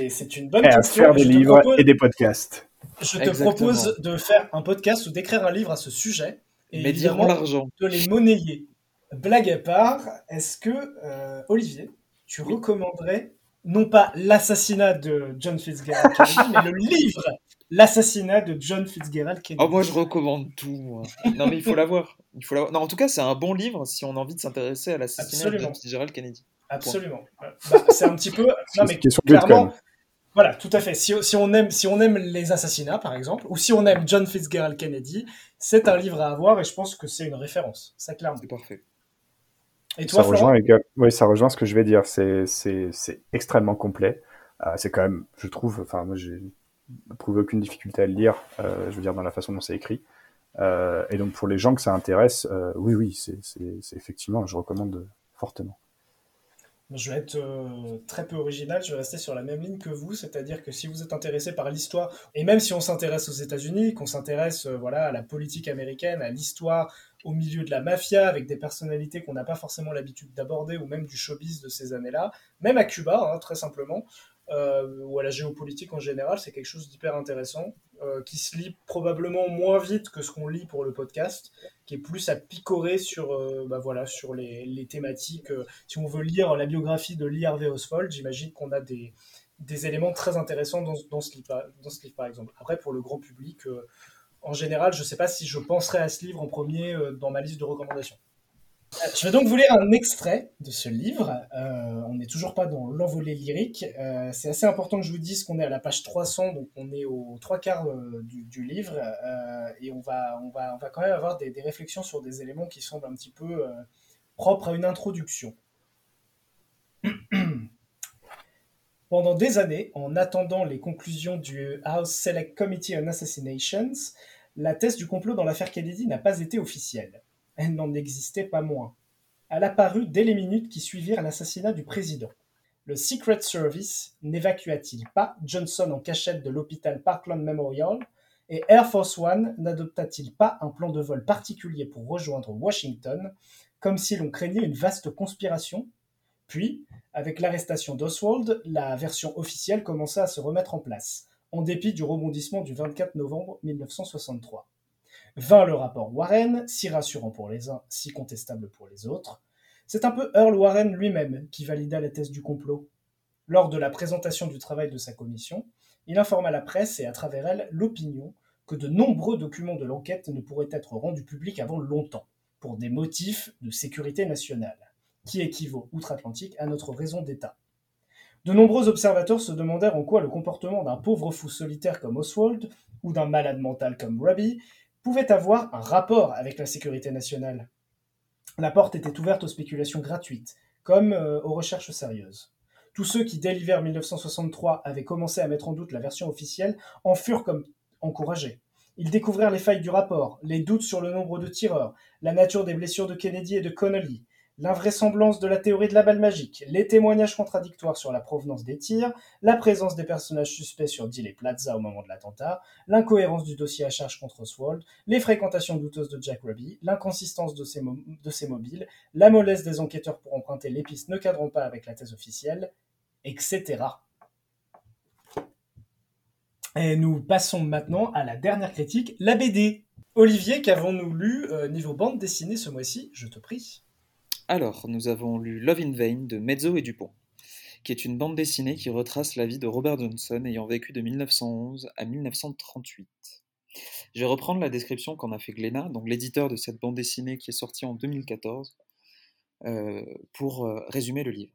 Speaker 1: c'est une bonne et question.
Speaker 2: À faire des livres et des podcasts.
Speaker 1: Je te propose de faire un podcast ou d'écrire un livre à ce sujet et
Speaker 3: Mais évidemment l'argent.
Speaker 1: de les monnayer. Blague à part, est-ce que, euh, Olivier, tu recommanderais non pas l'assassinat de John Fitzgerald Kennedy, mais le livre L'assassinat de John Fitzgerald Kennedy?
Speaker 3: Oh, moi, je recommande tout. Non, mais il faut l'avoir. Il faut l'avoir. Non, en tout cas, c'est un bon livre si on a envie de s'intéresser à l'assassinat de John Fitzgerald Kennedy.
Speaker 1: Absolument. Bah, c'est un petit peu. Non, mais clairement. Voilà, tout à fait. Si, si, on aime, si on aime les assassinats, par exemple, ou si on aime John Fitzgerald Kennedy, c'est un livre à avoir et je pense que c'est une référence. Ça, clairement.
Speaker 3: C'est parfait.
Speaker 1: Et toi,
Speaker 2: ça rejoint, oui, ça rejoint ce que je vais dire. C'est extrêmement complet. Euh, c'est quand même, je trouve, enfin, moi, j'ai trouvé aucune difficulté à le lire, euh, je veux dire, dans la façon dont c'est écrit. Euh, et donc, pour les gens que ça intéresse, euh, oui, oui, c'est effectivement, je recommande fortement.
Speaker 1: Je vais être très peu original, je vais rester sur la même ligne que vous, c'est-à-dire que si vous êtes intéressé par l'histoire, et même si on s'intéresse aux États-Unis, qu'on s'intéresse voilà, à la politique américaine, à l'histoire au milieu de la mafia, avec des personnalités qu'on n'a pas forcément l'habitude d'aborder, ou même du showbiz de ces années-là, même à Cuba, hein, très simplement, euh, ou à la géopolitique en général, c'est quelque chose d'hyper intéressant, euh, qui se lit probablement moins vite que ce qu'on lit pour le podcast, qui est plus à picorer sur, euh, bah voilà, sur les, thématiques. si on veut lire la biographie de Lee Harvey Oswald, j'imagine qu'on a des, éléments très intéressants dans, dans, ce livre, dans ce livre, par exemple. Après, pour le grand public, en général, je ne sais pas si je penserai à ce livre en premier dans ma liste de recommandations. Je vais donc vous lire un extrait de ce livre. Euh, on n'est toujours pas dans l'envolée lyrique. Euh, c'est assez important que je vous dise qu'on est à la page 300, donc on est aux trois quarts euh, du, livre, et on va, on, va, on va quand même avoir des, des, réflexions sur des éléments qui semblent un petit peu propres à une introduction. Pendant des années, en attendant les conclusions du House Select Committee on Assassinations, la thèse du complot dans l'affaire Kennedy n'a pas été officielle elle n'en existait pas moins. Elle apparut dès les minutes qui suivirent l'assassinat du président. Le Secret Service n'évacua-t-il pas Johnson en cachette de l'hôpital Parkland Memorial et Air Force One n'adopta-t-il pas un plan de vol particulier pour rejoindre Washington, comme si l'on craignait une vaste conspiration? Puis, avec l'arrestation d'Oswald, la version officielle commença à se remettre en place, en dépit du rebondissement du 24 novembre 1963. Vint le rapport Warren, si rassurant pour les uns, si contestable pour les autres. C'est un peu Earl Warren lui-même qui valida la thèse du complot. Lors de la présentation du travail de sa commission, il informa la presse et à travers elle l'opinion que de nombreux documents de l'enquête ne pourraient être rendus publics avant longtemps, pour des motifs de sécurité nationale, qui équivaut outre-Atlantique à notre raison d'État. De nombreux observateurs se demandèrent en quoi le comportement d'un pauvre fou solitaire comme Oswald, ou d'un malade mental comme Robbie, pouvait avoir un rapport avec la sécurité nationale. La porte était ouverte aux spéculations gratuites, comme euh, aux recherches sérieuses. Tous ceux qui, dès l'hiver 1963, avaient commencé à mettre en doute la version officielle en furent comme encouragés. Ils découvrirent les failles du rapport, les doutes sur le nombre de tireurs, la nature des blessures de Kennedy et de Connolly, l'invraisemblance de la théorie de la balle magique, les témoignages contradictoires sur la provenance des tirs, la présence des personnages suspects sur Dill et Plaza au moment de l'attentat, l'incohérence du dossier à charge contre Oswald, les fréquentations douteuses de Jack Ruby, l'inconsistance de ses, mobiles, la mollesse des enquêteurs pour emprunter les pistes ne cadrant pas avec la thèse officielle, etc. Et nous passons maintenant à la dernière critique, la BD. Olivier, qu'avons-nous lu euh, niveau bande dessinée ce mois-ci? Je te prie.
Speaker 3: Alors, nous avons lu Love in Vain de Mezzo et Dupont, qui est une bande dessinée qui retrace la vie de Robert Johnson ayant vécu de 1911 à 1938. Je vais reprendre la description qu'en a fait Glénat, donc l'éditeur de cette bande dessinée qui est sortie en 2014, euh, pour euh, résumer le livre.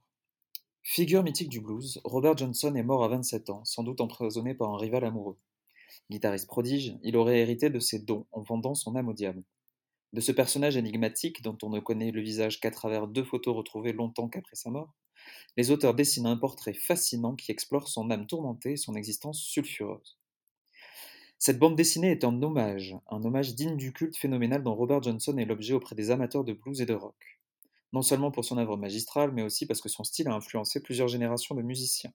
Speaker 3: Figure mythique du blues, Robert Johnson est mort à 27 ans, sans doute empoisonné par un rival amoureux. Guitariste prodige, il aurait hérité de ses dons en vendant son âme au diable. De ce personnage énigmatique, dont on ne connaît le visage qu'à travers deux photos retrouvées longtemps qu'après sa mort, les auteurs dessinent un portrait fascinant qui explore son âme tourmentée et son existence sulfureuse. Cette bande dessinée est un hommage, un hommage digne du culte phénoménal dont Robert Johnson est l'objet auprès des amateurs de blues et de rock. Non seulement pour son œuvre magistrale, mais aussi parce que son style a influencé plusieurs générations de musiciens,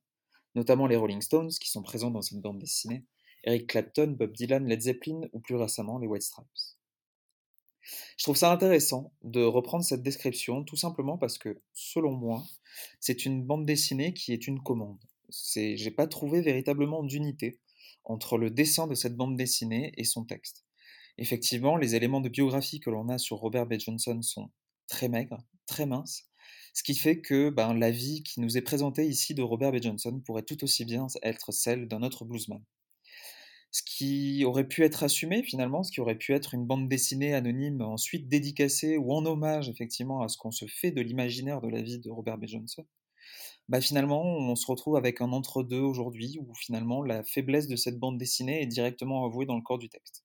Speaker 3: notamment les Rolling Stones qui sont présents dans cette bande dessinée, Eric Clapton, Bob Dylan, Led Zeppelin ou plus récemment les White Stripes. Je trouve ça intéressant de reprendre cette description tout simplement parce que, selon moi, c'est une bande dessinée qui est une commande. C'est, j'ai pas trouvé véritablement d'unité entre le dessin de cette bande dessinée et son texte. Effectivement, les éléments de biographie que l'on a sur Robert B. Johnson sont très maigres, très minces, ce qui fait que ben, la vie qui nous est présentée ici de Robert B. Johnson pourrait tout aussi bien être celle d'un autre bluesman ce qui aurait pu être assumé finalement, ce qui aurait pu être une bande dessinée anonyme ensuite dédicacée ou en hommage effectivement à ce qu'on se fait de l'imaginaire de la vie de Robert B. Johnson, bah finalement on se retrouve avec un entre-deux aujourd'hui où finalement la faiblesse de cette bande dessinée est directement avouée dans le corps du texte.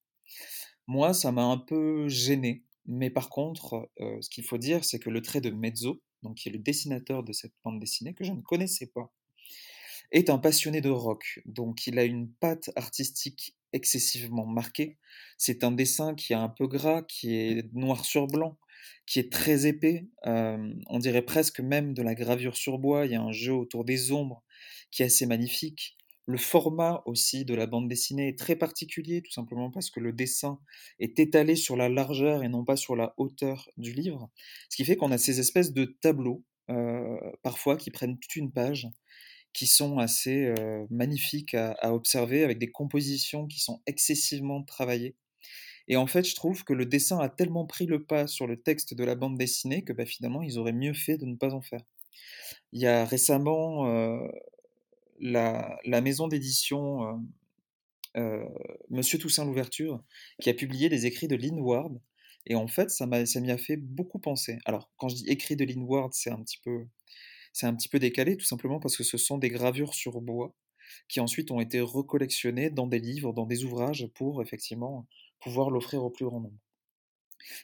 Speaker 3: Moi ça m'a un peu gêné, mais par contre euh, ce qu'il faut dire c'est que le trait de Mezzo, donc qui est le dessinateur de cette bande dessinée que je ne connaissais pas, est un passionné de rock, donc il a une patte artistique excessivement marquée. C'est un dessin qui est un peu gras, qui est noir sur blanc, qui est très épais. On dirait presque même de la gravure sur bois. Il y a un jeu autour des ombres qui est assez magnifique. Le format aussi de la bande dessinée est très particulier, tout simplement parce que le dessin est étalé sur la largeur et non pas sur la hauteur du livre. Ce qui fait qu'on a ces espèces de tableaux, euh, parfois, qui prennent toute une page qui sont assez magnifiques à, observer, avec des compositions qui sont excessivement travaillées. Et en fait, je trouve que le dessin a tellement pris le pas sur le texte de la bande dessinée que bah, finalement, ils auraient mieux fait de ne pas en faire. Il y a récemment la, maison d'édition Monsieur Toussaint l'Ouverture qui a publié les écrits de Lynn Ward. Et en fait, ça m'y a, a fait beaucoup penser. Alors, quand je dis écrits de Lynn Ward, c'est un petit peu c'est un petit peu décalé, tout simplement parce que ce sont des gravures sur bois qui ensuite ont été recollectionnées dans des livres, dans des ouvrages, pour effectivement pouvoir l'offrir au plus grand nombre.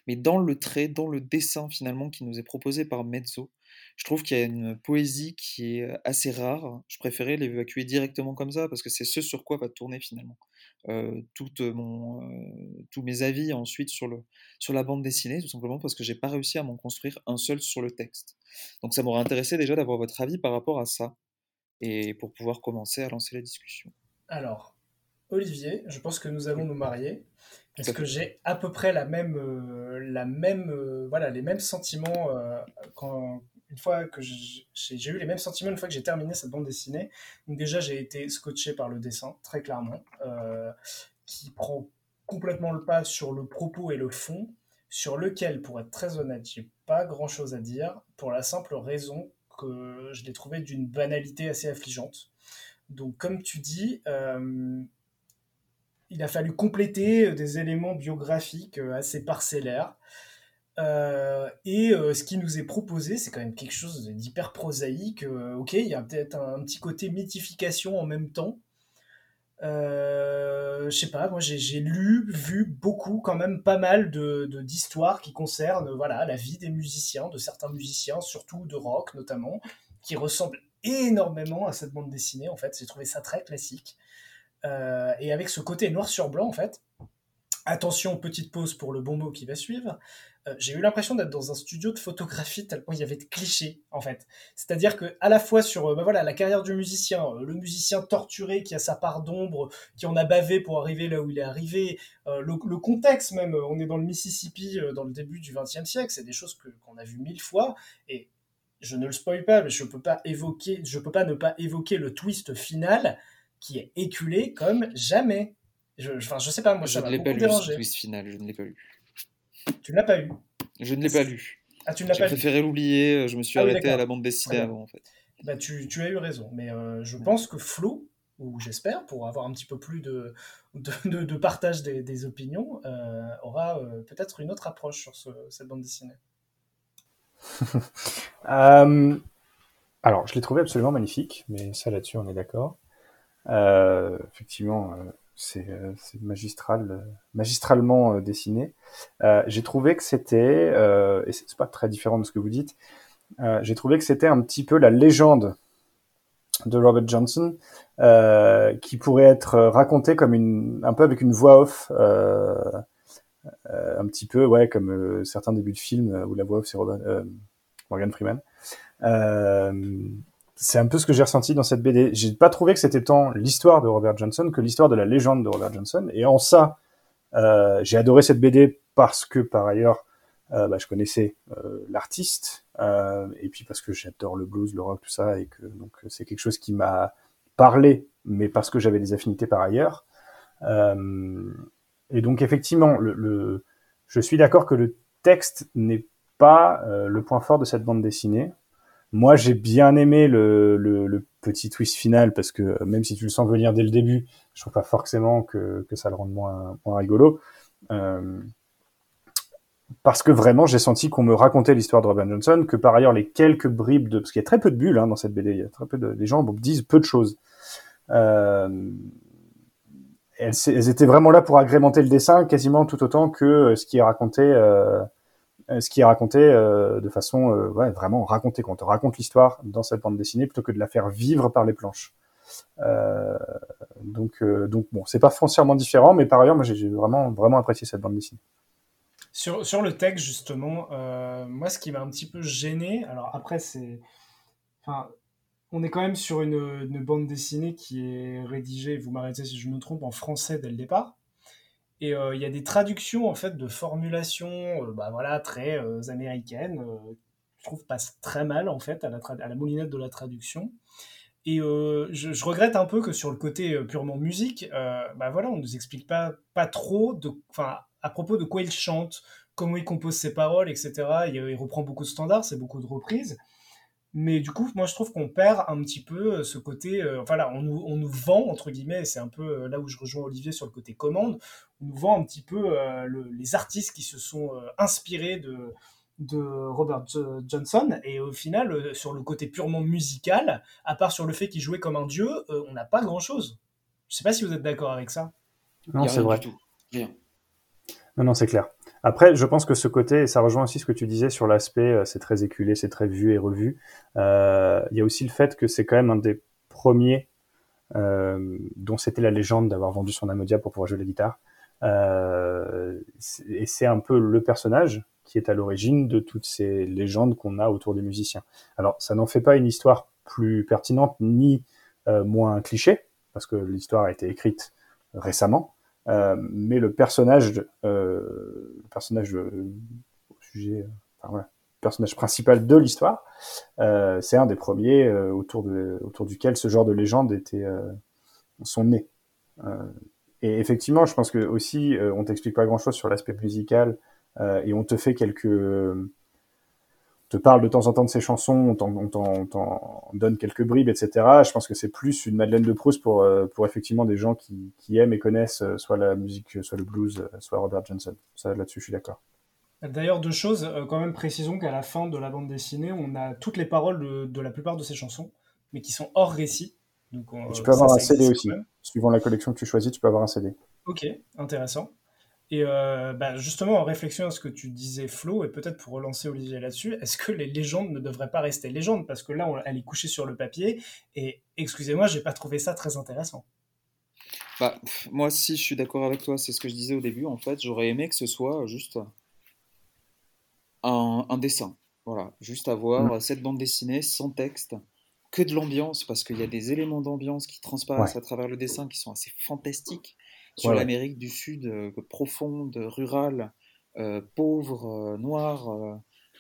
Speaker 3: Mais dans le trait, dans le dessin finalement qui nous est proposé par Mezzo, je trouve qu'il y a une poésie qui est assez rare. Je préférais l'évacuer directement comme ça parce que c'est ce sur quoi va tourner finalement euh, tout mon, euh, tous mes avis ensuite sur, le, sur la bande dessinée, tout simplement parce que j'ai pas réussi à m'en construire un seul sur le texte. Donc ça m'aurait intéressé déjà d'avoir votre avis par rapport à ça et pour pouvoir commencer à lancer la discussion.
Speaker 1: Alors, Olivier, je pense que nous allons nous marier parce que j'ai à peu près la même, euh, la même, euh, voilà, les mêmes sentiments euh, quand une fois que j'ai eu les mêmes sentiments une fois que j'ai terminé cette bande dessinée. Déjà, j'ai été scotché par le dessin, très clairement, qui prend complètement le pas sur le propos et le fond, sur lequel, pour être très honnête, j'ai pas grand-chose à dire, pour la simple raison que je l'ai trouvé d'une banalité assez affligeante. Donc, comme tu dis, il a fallu compléter euh, des éléments biographiques euh, assez parcellaires. Euh, et ce qui nous est proposé, c'est quand même quelque chose d'hyper prosaïque. ok, il y a peut-être un, petit côté mythification en même temps. je sais pas, moi j'ai lu, vu beaucoup, quand même pas mal de d'histoires qui concernent voilà la vie des musiciens, de certains musiciens, surtout de rock notamment, qui ressemblent énormément à cette bande dessinée. En fait, j'ai trouvé ça très classique. Euh, et avec ce côté noir sur blanc, en fait, attention, petite pause pour le bon mot qui va suivre, euh, j'ai eu l'impression d'être dans un studio de photographie tellement il y avait de clichés, en fait. C'est-à-dire que à la fois sur euh, bah voilà, la carrière du musicien, le musicien torturé qui a sa part d'ombre, qui en a bavé pour arriver là où il est arrivé, le, contexte même, on est dans le Mississippi dans le début du XXe siècle, c'est des choses qu'on a vues mille fois, et je ne le spoil pas, mais je peux pas évoquer, je peux pas ne pas évoquer le twist final qui est éculé comme jamais. Je, enfin, je sais pas, moi,
Speaker 3: je
Speaker 1: ça
Speaker 3: ne l'ai pas lu, ce twist final, je ne l'ai pas lu.
Speaker 1: Tu ne l'as pas eu
Speaker 3: Je ne l'ai pas lu.
Speaker 1: Ah, tu ne l'as pas
Speaker 3: J'ai préféré l'oublier, euh, je me suis ah arrêté à la bande dessinée avant, en fait.
Speaker 1: Bah, tu, tu, as eu raison, mais euh, je pense que Flo, ou j'espère, pour avoir un petit peu plus de, de, de, partage des, des opinions, euh, aura peut-être une autre approche sur ce, cette bande dessinée.
Speaker 2: alors, je l'ai trouvé absolument magnifique, mais ça là-dessus, on est d'accord. Euh, effectivement, euh, c'est euh, magistral, magistralement dessiné. J'ai trouvé que c'était, et c'est pas très différent de ce que vous dites, j'ai trouvé que c'était un petit peu la légende de Robert Johnson, euh, qui pourrait être raconté comme une, un peu avec une voix off, euh, euh, un petit peu, ouais, comme euh, certains débuts de films où la voix off c'est Morgan Freeman. C'est un peu ce que j'ai ressenti dans cette BD. J'ai pas trouvé que c'était tant l'histoire de Robert Johnson que l'histoire de la légende de Robert Johnson. Et en ça, j'ai adoré cette BD parce que par ailleurs, bah, je connaissais l'artiste euh, et puis parce que j'adore le blues, le rock, tout ça, et que donc c'est quelque chose qui m'a parlé, mais parce que j'avais des affinités par ailleurs. Euh, et donc effectivement, le, le je suis d'accord que le texte n'est pas euh, le point fort de cette bande dessinée. Moi, j'ai bien aimé le, petit twist final parce que même si tu le sens venir dès le début, je trouve pas forcément que, ça le rende moins, rigolo. Euh, parce que vraiment j'ai senti qu'on me racontait l'histoire de Robin Johnson, que par ailleurs les quelques bribes de, parce qu'il y a très peu de bulles hein, dans cette BD, il y a très peu de, les gens disent peu de choses. Euh, elles, étaient vraiment là pour agrémenter le dessin quasiment tout autant que euh, ce qui est raconté, euh, euh, ce qui est raconté euh, de façon, euh, vraiment raconté. Quand on te raconte l'histoire dans cette bande dessinée plutôt que de la faire vivre par les planches. donc, donc bon, c'est pas foncièrement différent, mais par ailleurs, moi j'ai vraiment, vraiment apprécié cette bande dessinée.
Speaker 1: Sur, sur le texte, justement, euh, moi, ce qui m'a un petit peu gêné, alors après, c'est. Enfin, on est quand même sur une, une bande dessinée qui est rédigée, vous m'arrêtez si je me trompe, en français dès le départ. Et euh, il y a des traductions, en fait, de formulations, euh, bah, voilà, très euh, américaines, je trouve passent très mal, en fait, à la, à moulinette de la traduction. Et je, je, regrette un peu que sur le côté purement musique, euh, bah voilà, on nous explique pas, pas trop de, enfin, à propos de quoi il chante, comment il compose ses paroles, etc. Il, il reprend beaucoup de standards, c'est beaucoup de reprises. Mais du coup, moi, je trouve qu'on perd un petit peu ce côté. Euh, enfin là, on nous, on nous vend, entre guillemets, c'est un peu euh, là où je rejoins Olivier sur le côté commande, on nous vend un petit peu euh, le, les artistes qui se sont euh, inspirés de, de Robert Johnson. Et au final, euh, sur le côté purement musical, à part sur le fait qu'il jouait comme un dieu, euh, on n'a pas grand-chose. Je sais pas si vous êtes d'accord avec ça.
Speaker 2: Non, c'est vrai. Du tout. Rien. Non, non, c'est clair. Après, je pense que ce côté, et ça rejoint aussi ce que tu disais sur l'aspect, euh, c'est très éculé, c'est très vu et revu. Euh, il y a aussi le fait que c'est quand même un des premiers euh, dont c'était la légende d'avoir vendu son Amodia pour pouvoir jouer la guitare. Euh, et c'est un peu le personnage qui est à l'origine de toutes ces légendes qu'on a autour des musiciens. Alors, ça n'en fait pas une histoire plus pertinente ni euh, moins cliché, parce que l'histoire a été écrite récemment, euh, mais le personnage, euh, le personnage euh, sujet, enfin, voilà, le personnage principal de l'histoire, euh, c'est un des premiers autour de autour duquel ce genre de légende était sont nés. et effectivement, je pense que aussi on t'explique pas grand chose sur l'aspect musical et on te fait quelques te parle de temps en temps de ses chansons, on t'en donne quelques bribes, etc. Je pense que c'est plus une Madeleine de Proust pour, euh, pour effectivement des gens qui, qui aiment et connaissent euh, soit la musique, soit le blues, euh, soit Robert Johnson. Ça, là-dessus, je suis d'accord.
Speaker 1: D'ailleurs, deux choses, quand même précisons qu'à la fin de la bande dessinée, on a toutes les paroles de, de la plupart de ces chansons, mais qui sont hors récit.
Speaker 2: Donc, on, tu peux avoir ça, un CD aussi. Suivant la collection que tu choisis, tu peux avoir un CD.
Speaker 1: Ok, intéressant. Et euh, bah justement, en réflexion à ce que tu disais, Flo, et peut-être pour relancer Olivier là-dessus, est-ce que les légendes ne devraient pas rester légendes? Parce que là, on, elle est couchée sur le papier, et excusez-moi, j'ai pas trouvé ça très intéressant.
Speaker 3: Bah, moi, si je suis d'accord avec toi, c'est ce que je disais au début, en fait, j'aurais aimé que ce soit juste un, un dessin. Voilà, juste avoir mmh. cette bande dessinée sans texte, que de l'ambiance, parce qu'il y a des éléments d'ambiance qui transparaissent ouais. à travers le dessin qui sont assez fantastiques sur l'Amérique du Sud euh, profonde, rurale, euh, pauvre, euh, noire.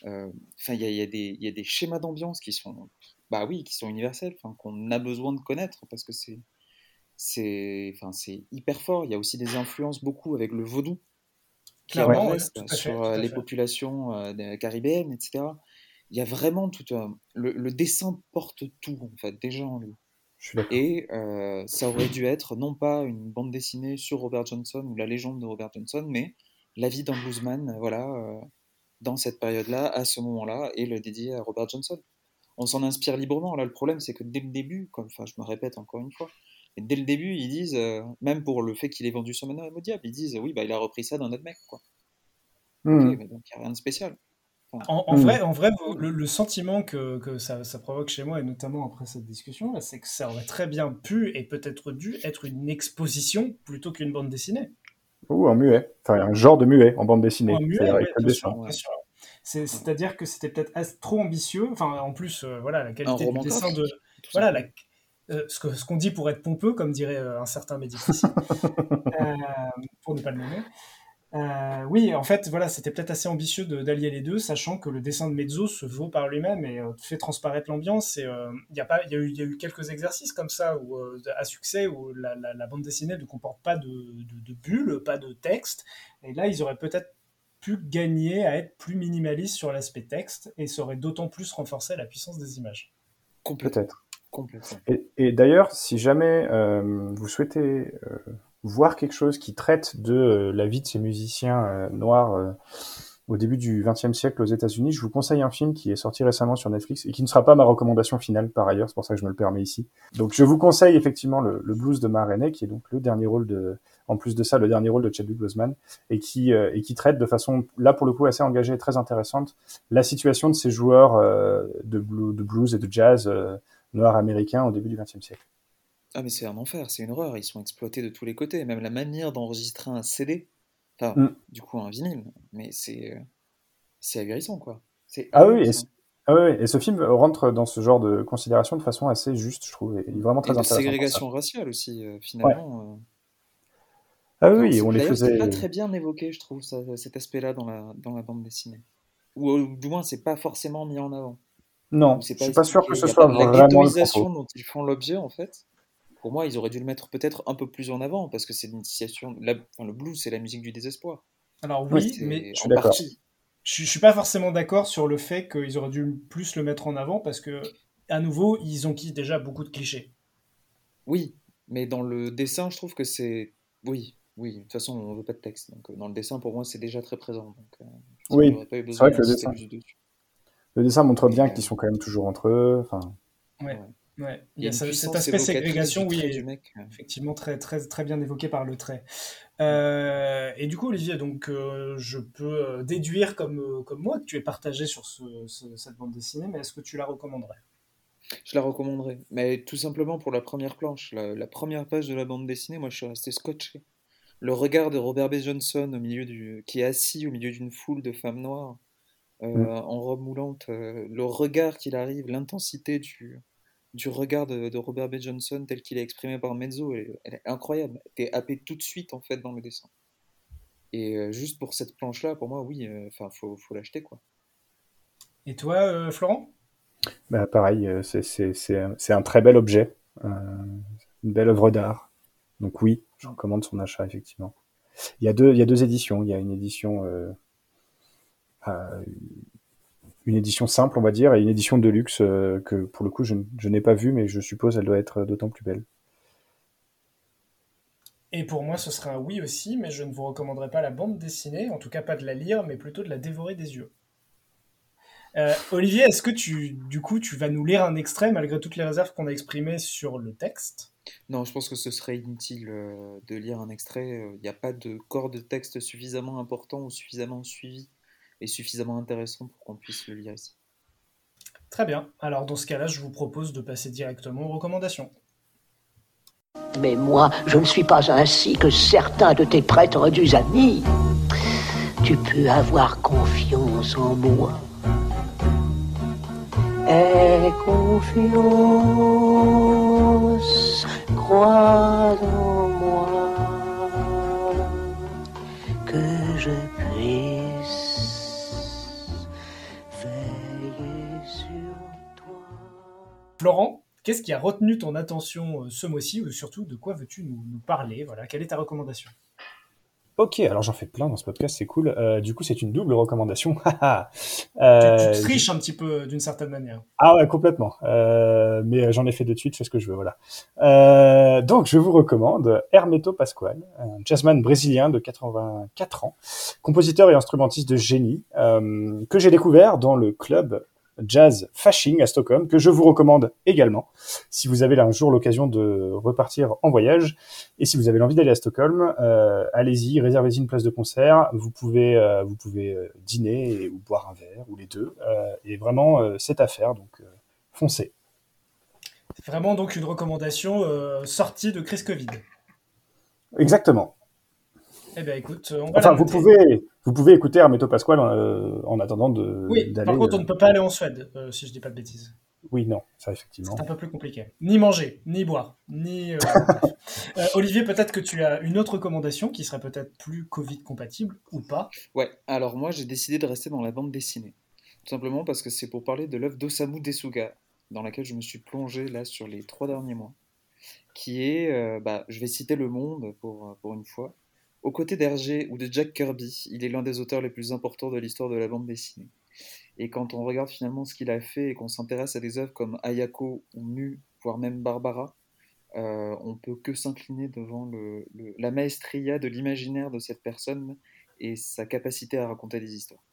Speaker 3: Enfin, il y, y, y, a des schémas d'ambiance qui sont, bah oui, qui sont universels, qu'on a besoin de connaître parce que c'est, c'est, enfin, c'est hyper fort. Il y a aussi des influences beaucoup avec le vaudou qui ouais, sur fait, les populations caribéennes, etc. Il y a vraiment tout un... le, le dessin porte tout en fait déjà en lui. Et euh, ça aurait dû être non pas une bande dessinée sur Robert Johnson ou la légende de Robert Johnson, mais la vie d'un bluesman, voilà, euh, dans cette période-là, à ce moment-là, et le dédier à Robert Johnson. On s'en inspire librement. Là, le problème, c'est que dès le début, comme, enfin, je me répète encore une fois, et dès le début, ils disent, euh, même pour le fait qu'il ait vendu son manoir à Diable, ils disent, oui, bah, il a repris ça d'un autre mec, quoi. Mmh. Okay, mais donc, il n'y a rien de spécial.
Speaker 1: En, en
Speaker 2: Mm.
Speaker 1: vrai, en vrai le, le sentiment que, que ça, ça provoque chez moi, et notamment après cette discussion, c'est que ça aurait très bien pu et peut-être dû être une exposition plutôt qu'une bande dessinée.
Speaker 2: Ou en muet. Enfin, un genre de muet en bande dessinée.
Speaker 1: Muet,
Speaker 2: C'est-à-dire
Speaker 1: ouais, que c'était peut-être trop ambitieux. Enfin, en plus, euh, voilà, la qualité du dessin de, voilà, la- euh, ce qu'on dit pour être pompeux, comme dirait euh, un certain médiaticien, euh, pour ne pas le nommer. Euh, oui, en fait, voilà, c'était peut-être assez ambitieux de- d'allier les deux, sachant que le dessin de Mezzo se vaut par lui-même et euh, fait transparaître l'ambiance. Et euh, il y a pas, il y, a eu- il y a eu quelques exercices comme ça où, euh, à succès où la, la- la bande dessinée ne comporte pas de, de, de bulles, pas de texte. Et là, ils auraient peut-être pu gagner à être plus minimalistes sur l'aspect texte et ça aurait d'autant plus renforcé la puissance des images.
Speaker 3: Complètement.
Speaker 2: Peut-être.
Speaker 3: Complètement.
Speaker 2: Et, et d'ailleurs, si jamais euh, vous souhaitez euh, voir quelque chose qui traite de euh, la vie de ces musiciens euh, noirs euh, au début du XXe siècle aux États-Unis, je vous conseille un film qui est sorti récemment sur Netflix et qui ne sera pas ma recommandation finale par ailleurs, c'est pour ça que je me le permets ici. Donc je vous conseille effectivement le, Blues de Ma qui est donc le dernier rôle de, en plus de ça, le dernier rôle de Chadwick Boseman, et qui et qui traite de façon là pour le coup assez engagée et très intéressante la situation de ces joueurs de, blue- de blues et de jazz noirs américains au début du XXe siècle.
Speaker 3: Ah mais c'est un enfer, c'est une horreur, ils sont exploités de tous les côtés, même la manière d'enregistrer un CD, enfin
Speaker 2: Mm.
Speaker 3: du coup un vinyle, mais c'est euh, c'est ahurissant quoi. C'est
Speaker 2: Ah oui, et, ce- ah oui, et ce film rentre dans ce genre de considération de façon assez juste, je trouve, et il est vraiment
Speaker 3: Et
Speaker 2: très
Speaker 3: de
Speaker 2: intéressant.
Speaker 3: ségrégation raciale aussi euh, finalement.
Speaker 2: Ah
Speaker 3: euh.
Speaker 2: oui,
Speaker 3: Alors,
Speaker 2: on les
Speaker 3: D'ailleurs, c'est
Speaker 2: faisait.
Speaker 3: pas très bien évoqué, je trouve, ça- cet aspect-là dans la dans la bande dessinée. Ou du moins, c'est pas forcément mis en avant.
Speaker 2: Non, je
Speaker 3: pas
Speaker 2: suis pas sûr que ce soit vraiment le
Speaker 3: dont ils font l'objet en fait. Pour moi, ils auraient dû le mettre peut-être un peu plus en avant parce que c'est l'initiation. la- Enfin, le blues, c'est la musique du désespoir.
Speaker 1: Alors
Speaker 2: Oui,
Speaker 1: mais
Speaker 2: je suis
Speaker 3: en
Speaker 2: d'accord.
Speaker 3: partie.
Speaker 1: je, je suis pas forcément d'accord sur le fait qu'ils auraient dû plus le mettre en avant parce que, à nouveau, ils ont qui déjà beaucoup de clichés.
Speaker 3: Oui, mais dans le dessin, je trouve que c'est. Oui, oui. De toute façon, on veut pas de texte. Donc, euh, dans le dessin, pour moi, c'est déjà très présent. Donc, euh,
Speaker 2: Oui,
Speaker 3: j'aurais pas eu
Speaker 2: c'est
Speaker 3: besoin
Speaker 2: vrai que le dessin-. Le dessin montre bien
Speaker 3: Mais,
Speaker 2: qu'ils
Speaker 3: euh,
Speaker 2: sont quand même toujours entre eux. Enfin,
Speaker 1: Ouais, ouais. Il
Speaker 3: Il
Speaker 1: y a cet aspect ségrégation, oui, est
Speaker 3: mec. euh.
Speaker 1: effectivement très, très, très bien évoqué par le trait. Euh, et du coup, Olivier, donc euh, je peux déduire comme, comme moi que tu es partagé sur ce- ce- cette bande dessinée, mais est-ce que tu la recommanderais?
Speaker 3: Je la recommanderais. Mais tout simplement pour la première planche. La, la première page de la bande dessinée, moi, je suis resté scotché. Le regard de Robert B. Johnson au milieu du, qui est assis au milieu d'une foule de femmes noires euh,
Speaker 2: Mm.
Speaker 3: en robe moulante, le regard qu'il arrive, l'intensité du, du regard de, de Robert B. Johnson tel qu'il est exprimé par Mezzo, elle, elle est incroyable. T'es happé tout de suite en fait dans le dessin. Et euh, juste pour cette planche-là, pour moi, oui, euh, enfin, faut, faut l'acheter quoi.
Speaker 1: Et toi, euh, Florent?
Speaker 2: Bah, pareil, c'est- un très bel objet, euh, une belle œuvre d'art. Donc oui, je recommande son achat effectivement. Il y a deux, il y a deux éditions. Il y a une édition, euh, euh, une édition simple, on va dire, et une édition de luxe euh, que pour le coup je, n'ai pas vue, mais je suppose elle doit être d'autant plus belle.
Speaker 1: Et pour moi, ce serait un oui aussi, mais je ne vous recommanderais pas la bande dessinée, en tout cas pas de la lire, mais plutôt de la dévorer des yeux. Euh, Olivier, est-ce que tu, du coup, tu vas nous lire un extrait malgré toutes les réserves qu'on a exprimées sur le texte?
Speaker 3: Non, je pense que ce serait inutile euh, de lire un extrait. Il n'y a pas de corps de texte suffisamment important ou suffisamment suivi et suffisamment intéressant pour qu'on puisse le lire ici.
Speaker 1: Très bien. Alors dans ce cas-là, je vous propose de passer directement aux recommandations.
Speaker 6: Mais moi, je ne suis pas ainsi que certains de tes prêtres du amis. Tu peux avoir confiance en moi. Aie confiance, crois en moi,
Speaker 1: Florent, qu'est-ce qui a retenu ton attention euh, ce mois-ci ou surtout de quoi veux-tu nous, nous parler? Voilà, quelle est ta recommandation?
Speaker 2: Ok, alors j'en fais plein dans ce podcast, c'est cool. Euh, du coup, c'est une double recommandation. haha.
Speaker 1: Tu,
Speaker 2: Euh,
Speaker 1: tu triches un petit peu d'une certaine manière.
Speaker 2: Ah ouais, complètement. Euh, mais j'en ai fait deux de suite, je fais ce que je veux, voilà. Donc, je vous recommande Hermeto Pascoal, un jazzman brésilien de 84 ans, compositeur et instrumentiste de génie, que j'ai découvert dans le club Jazz Fashing à Stockholm, que je vous recommande également si vous avez là un jour l'occasion de repartir en voyage. Et si vous avez l'envie d'aller à Stockholm, euh, allez-y, réservez-y une place de concert. Vous pouvez, euh, vous pouvez euh, dîner ou boire un verre ou les deux. et vraiment, c'est à faire, donc foncez.
Speaker 1: C'est vraiment donc une recommandation sortie de crise Covid.
Speaker 2: Exactement.
Speaker 1: Eh bien, écoute,
Speaker 2: on va enfin, vous pouvez, vous pouvez écouter Hermeto Pasquale euh, en attendant de.
Speaker 1: Oui, par contre, on ne peut pas aller en Suède, euh, si je dis pas de bêtises.
Speaker 2: Oui, non, ça effectivement.
Speaker 1: C'est un peu plus compliqué. Ni manger, ni boire, ni. Euh, Olivier, peut-être que tu as une autre recommandation qui serait peut-être plus Covid compatible ou pas.
Speaker 3: Ouais. Alors moi, j'ai décidé de rester dans la bande dessinée, tout simplement parce que c'est pour parler de l'œuvre d'Osamu Desuga, dans laquelle je me suis plongé là sur les trois derniers mois, qui est, bah, je vais citer Le Monde pour pour une fois aux côtés d'Hergé ou de Jack Kirby, il est l'un des auteurs les plus importants de l'histoire de la bande dessinée. Et quand on regarde finalement ce qu'il a fait et qu'on s'intéresse à des œuvres comme Ayako ou Mu, voire même Barbara, euh, on peut que s'incliner devant la maestria de l'imaginaire de cette personne et sa capacité à raconter des histoires.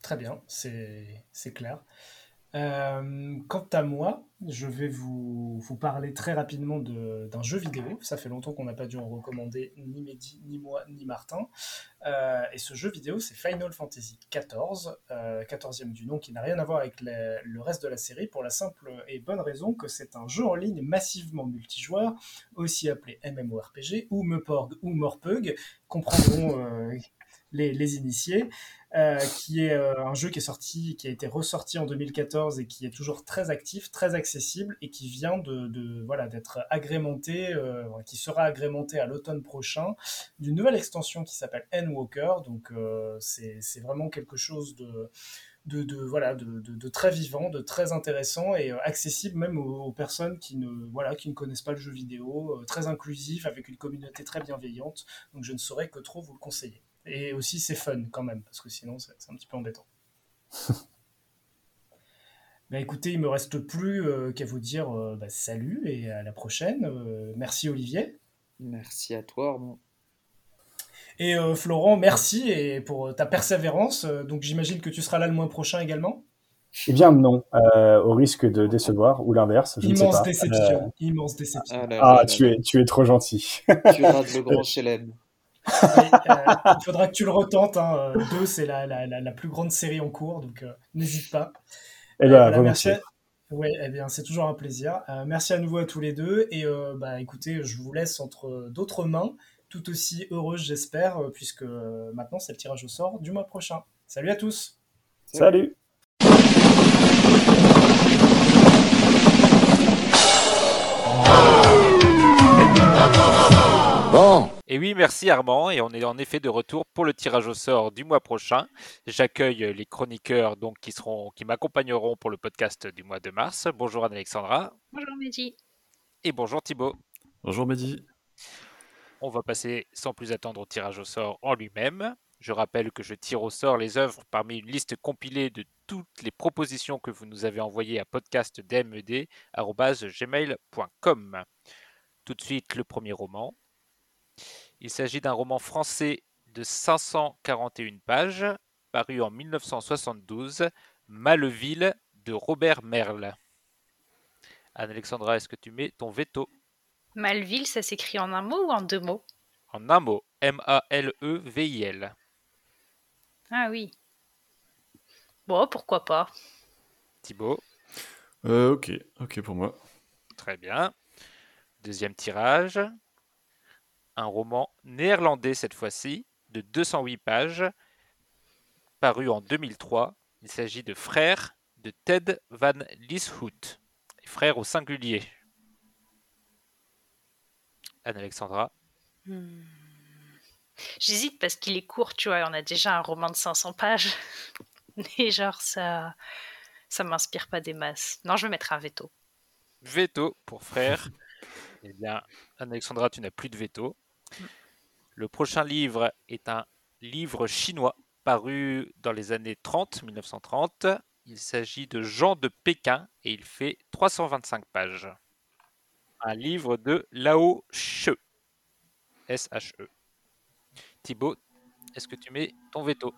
Speaker 1: Très bien, c'est clair. Euh, quant à moi, je vais vous, parler très rapidement d'un jeu vidéo. Ça fait longtemps qu'on n'a pas dû en recommander ni Mehdi, ni moi, ni Martin. Euh, et ce jeu vidéo, c'est Final Fantasy XIV, euh, 14e du nom, qui n'a rien à voir avec le reste de la série, pour la simple et bonne raison que c'est un jeu en ligne massivement multijoueur, aussi appelé MMORPG, ou Meporg ou Morpug, comprendront euh, les, initiés. Euh, qui est euh, un jeu qui est sorti, qui a été ressorti en 2014 et qui est toujours très actif, très accessible et qui vient de, voilà d'être agrémenté, euh, qui sera agrémenté à l'automne prochain d'une nouvelle extension qui s'appelle Endwalker. Donc c'est vraiment quelque chose de de, voilà de, de, très vivant, de très intéressant et accessible même aux, personnes qui ne voilà qui ne connaissent pas le jeu vidéo, très inclusif avec une communauté très bienveillante. Donc je ne saurais que trop vous le conseiller. Et aussi, c'est fun quand même, parce que sinon, c'est un petit peu embêtant. bah, écoutez, il me reste plus euh, qu'à vous dire euh, bah, salut et à la prochaine. Euh, merci Olivier.
Speaker 3: Merci à toi Armand.
Speaker 1: Et Florent, merci et pour ta persévérance. donc j'imagine que tu seras là le mois prochain également?
Speaker 2: Eh bien non, au risque de décevoir ou l'inverse.
Speaker 1: Immense déception. Immense déception.
Speaker 2: Ah, ah tu es tu es trop gentil.
Speaker 3: tu rates le grand chelem.
Speaker 1: Euh, il faudra que tu le retentes. Hein. Deux, c'est la, la, la, plus grande série en cours, donc euh, n'hésite pas.
Speaker 2: Eh bien, euh, merci.
Speaker 1: Oui, eh bien, c'est toujours un plaisir. merci à nouveau à tous les deux. Et bah, écoutez, je vous laisse entre d'autres mains, tout aussi heureuses, j'espère, puisque maintenant, c'est le tirage au sort du mois prochain. Salut à tous.
Speaker 2: Salut.
Speaker 7: Bon, et oui, merci Armand, et on est en effet de retour pour le tirage au sort du mois prochain. J'accueille les chroniqueurs donc qui seront, qui m'accompagneront pour le podcast du mois de mars. Bonjour Anne-Alexandra.
Speaker 8: Bonjour Mehdi.
Speaker 7: Et bonjour Thibaut.
Speaker 9: Bonjour Mehdi.
Speaker 7: On va passer sans plus attendre au tirage au sort en lui-même. Je rappelle que je tire au sort les œuvres parmi une liste compilée de toutes les propositions que vous nous avez envoyées à podcastdmed.gmail.com. Tout de suite, le premier roman. Il s'agit d'un roman français de 541 pages, paru en 1972, Maleville de Robert Merle. Anne-Alexandra, est-ce que tu mets ton veto?
Speaker 8: Maleville, ça s'écrit en un mot ou en deux mots?
Speaker 7: En un mot, M-A-L-E-V-I-L.
Speaker 8: Ah oui. Bon, pourquoi pas
Speaker 7: Thibaut?
Speaker 9: Euh, Ok, ok pour moi.
Speaker 7: Très bien. Deuxième tirage un roman néerlandais cette fois-ci, de 208 pages, paru en 2003. Il s'agit de Frères de Ted Van Lieshout, frères au singulier. Anne-Alexandra. Hmm.
Speaker 8: J'hésite parce qu'il est court, tu vois, on a déjà un roman de 500 pages. Et genre, ça ça m'inspire pas des masses. Non, je vais mettre un veto.
Speaker 7: Veto pour frère. eh bien, Anne-Alexandra, tu n'as plus de veto. Le prochain livre est un livre chinois paru dans les années 30, 1930. Il s'agit de Jean de Pékin et il fait 325 pages. Un livre de Lao She. S-H-E. Thibaut, est-ce que tu mets ton veto?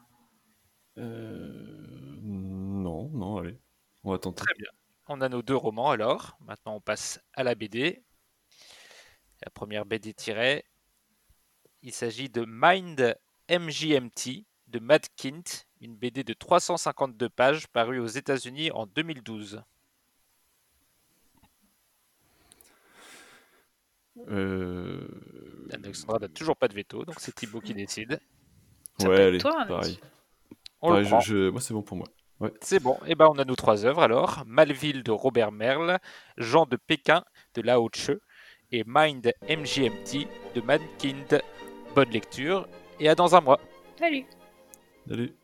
Speaker 9: Euh, Non, non, allez. On va tenter.
Speaker 7: Très bien. On a nos deux romans alors. Maintenant, on passe à la BD. La première BD tirée. Il s'agit de Mind MGMT de Matt Kint, une BD de 352 pages parue aux États-Unis en 2012.
Speaker 9: Euh...
Speaker 7: Alexandra n'a toujours pas de veto, donc c'est Thibaut qui décide.
Speaker 8: Ça
Speaker 9: Ouais, allez,
Speaker 8: toi,
Speaker 9: pareil.
Speaker 7: On
Speaker 9: Pareil,
Speaker 7: le
Speaker 9: je-
Speaker 7: prend.
Speaker 9: je- Moi, c'est bon pour moi. Ouais.
Speaker 7: C'est bon. Et ben, on a nos trois œuvres alors. Malville de Robert Merle, Jean de Pékin de Lao Tse et Mind MGMT de Mankind. Bonne lecture et à dans un mois.
Speaker 8: Salut
Speaker 9: Salut.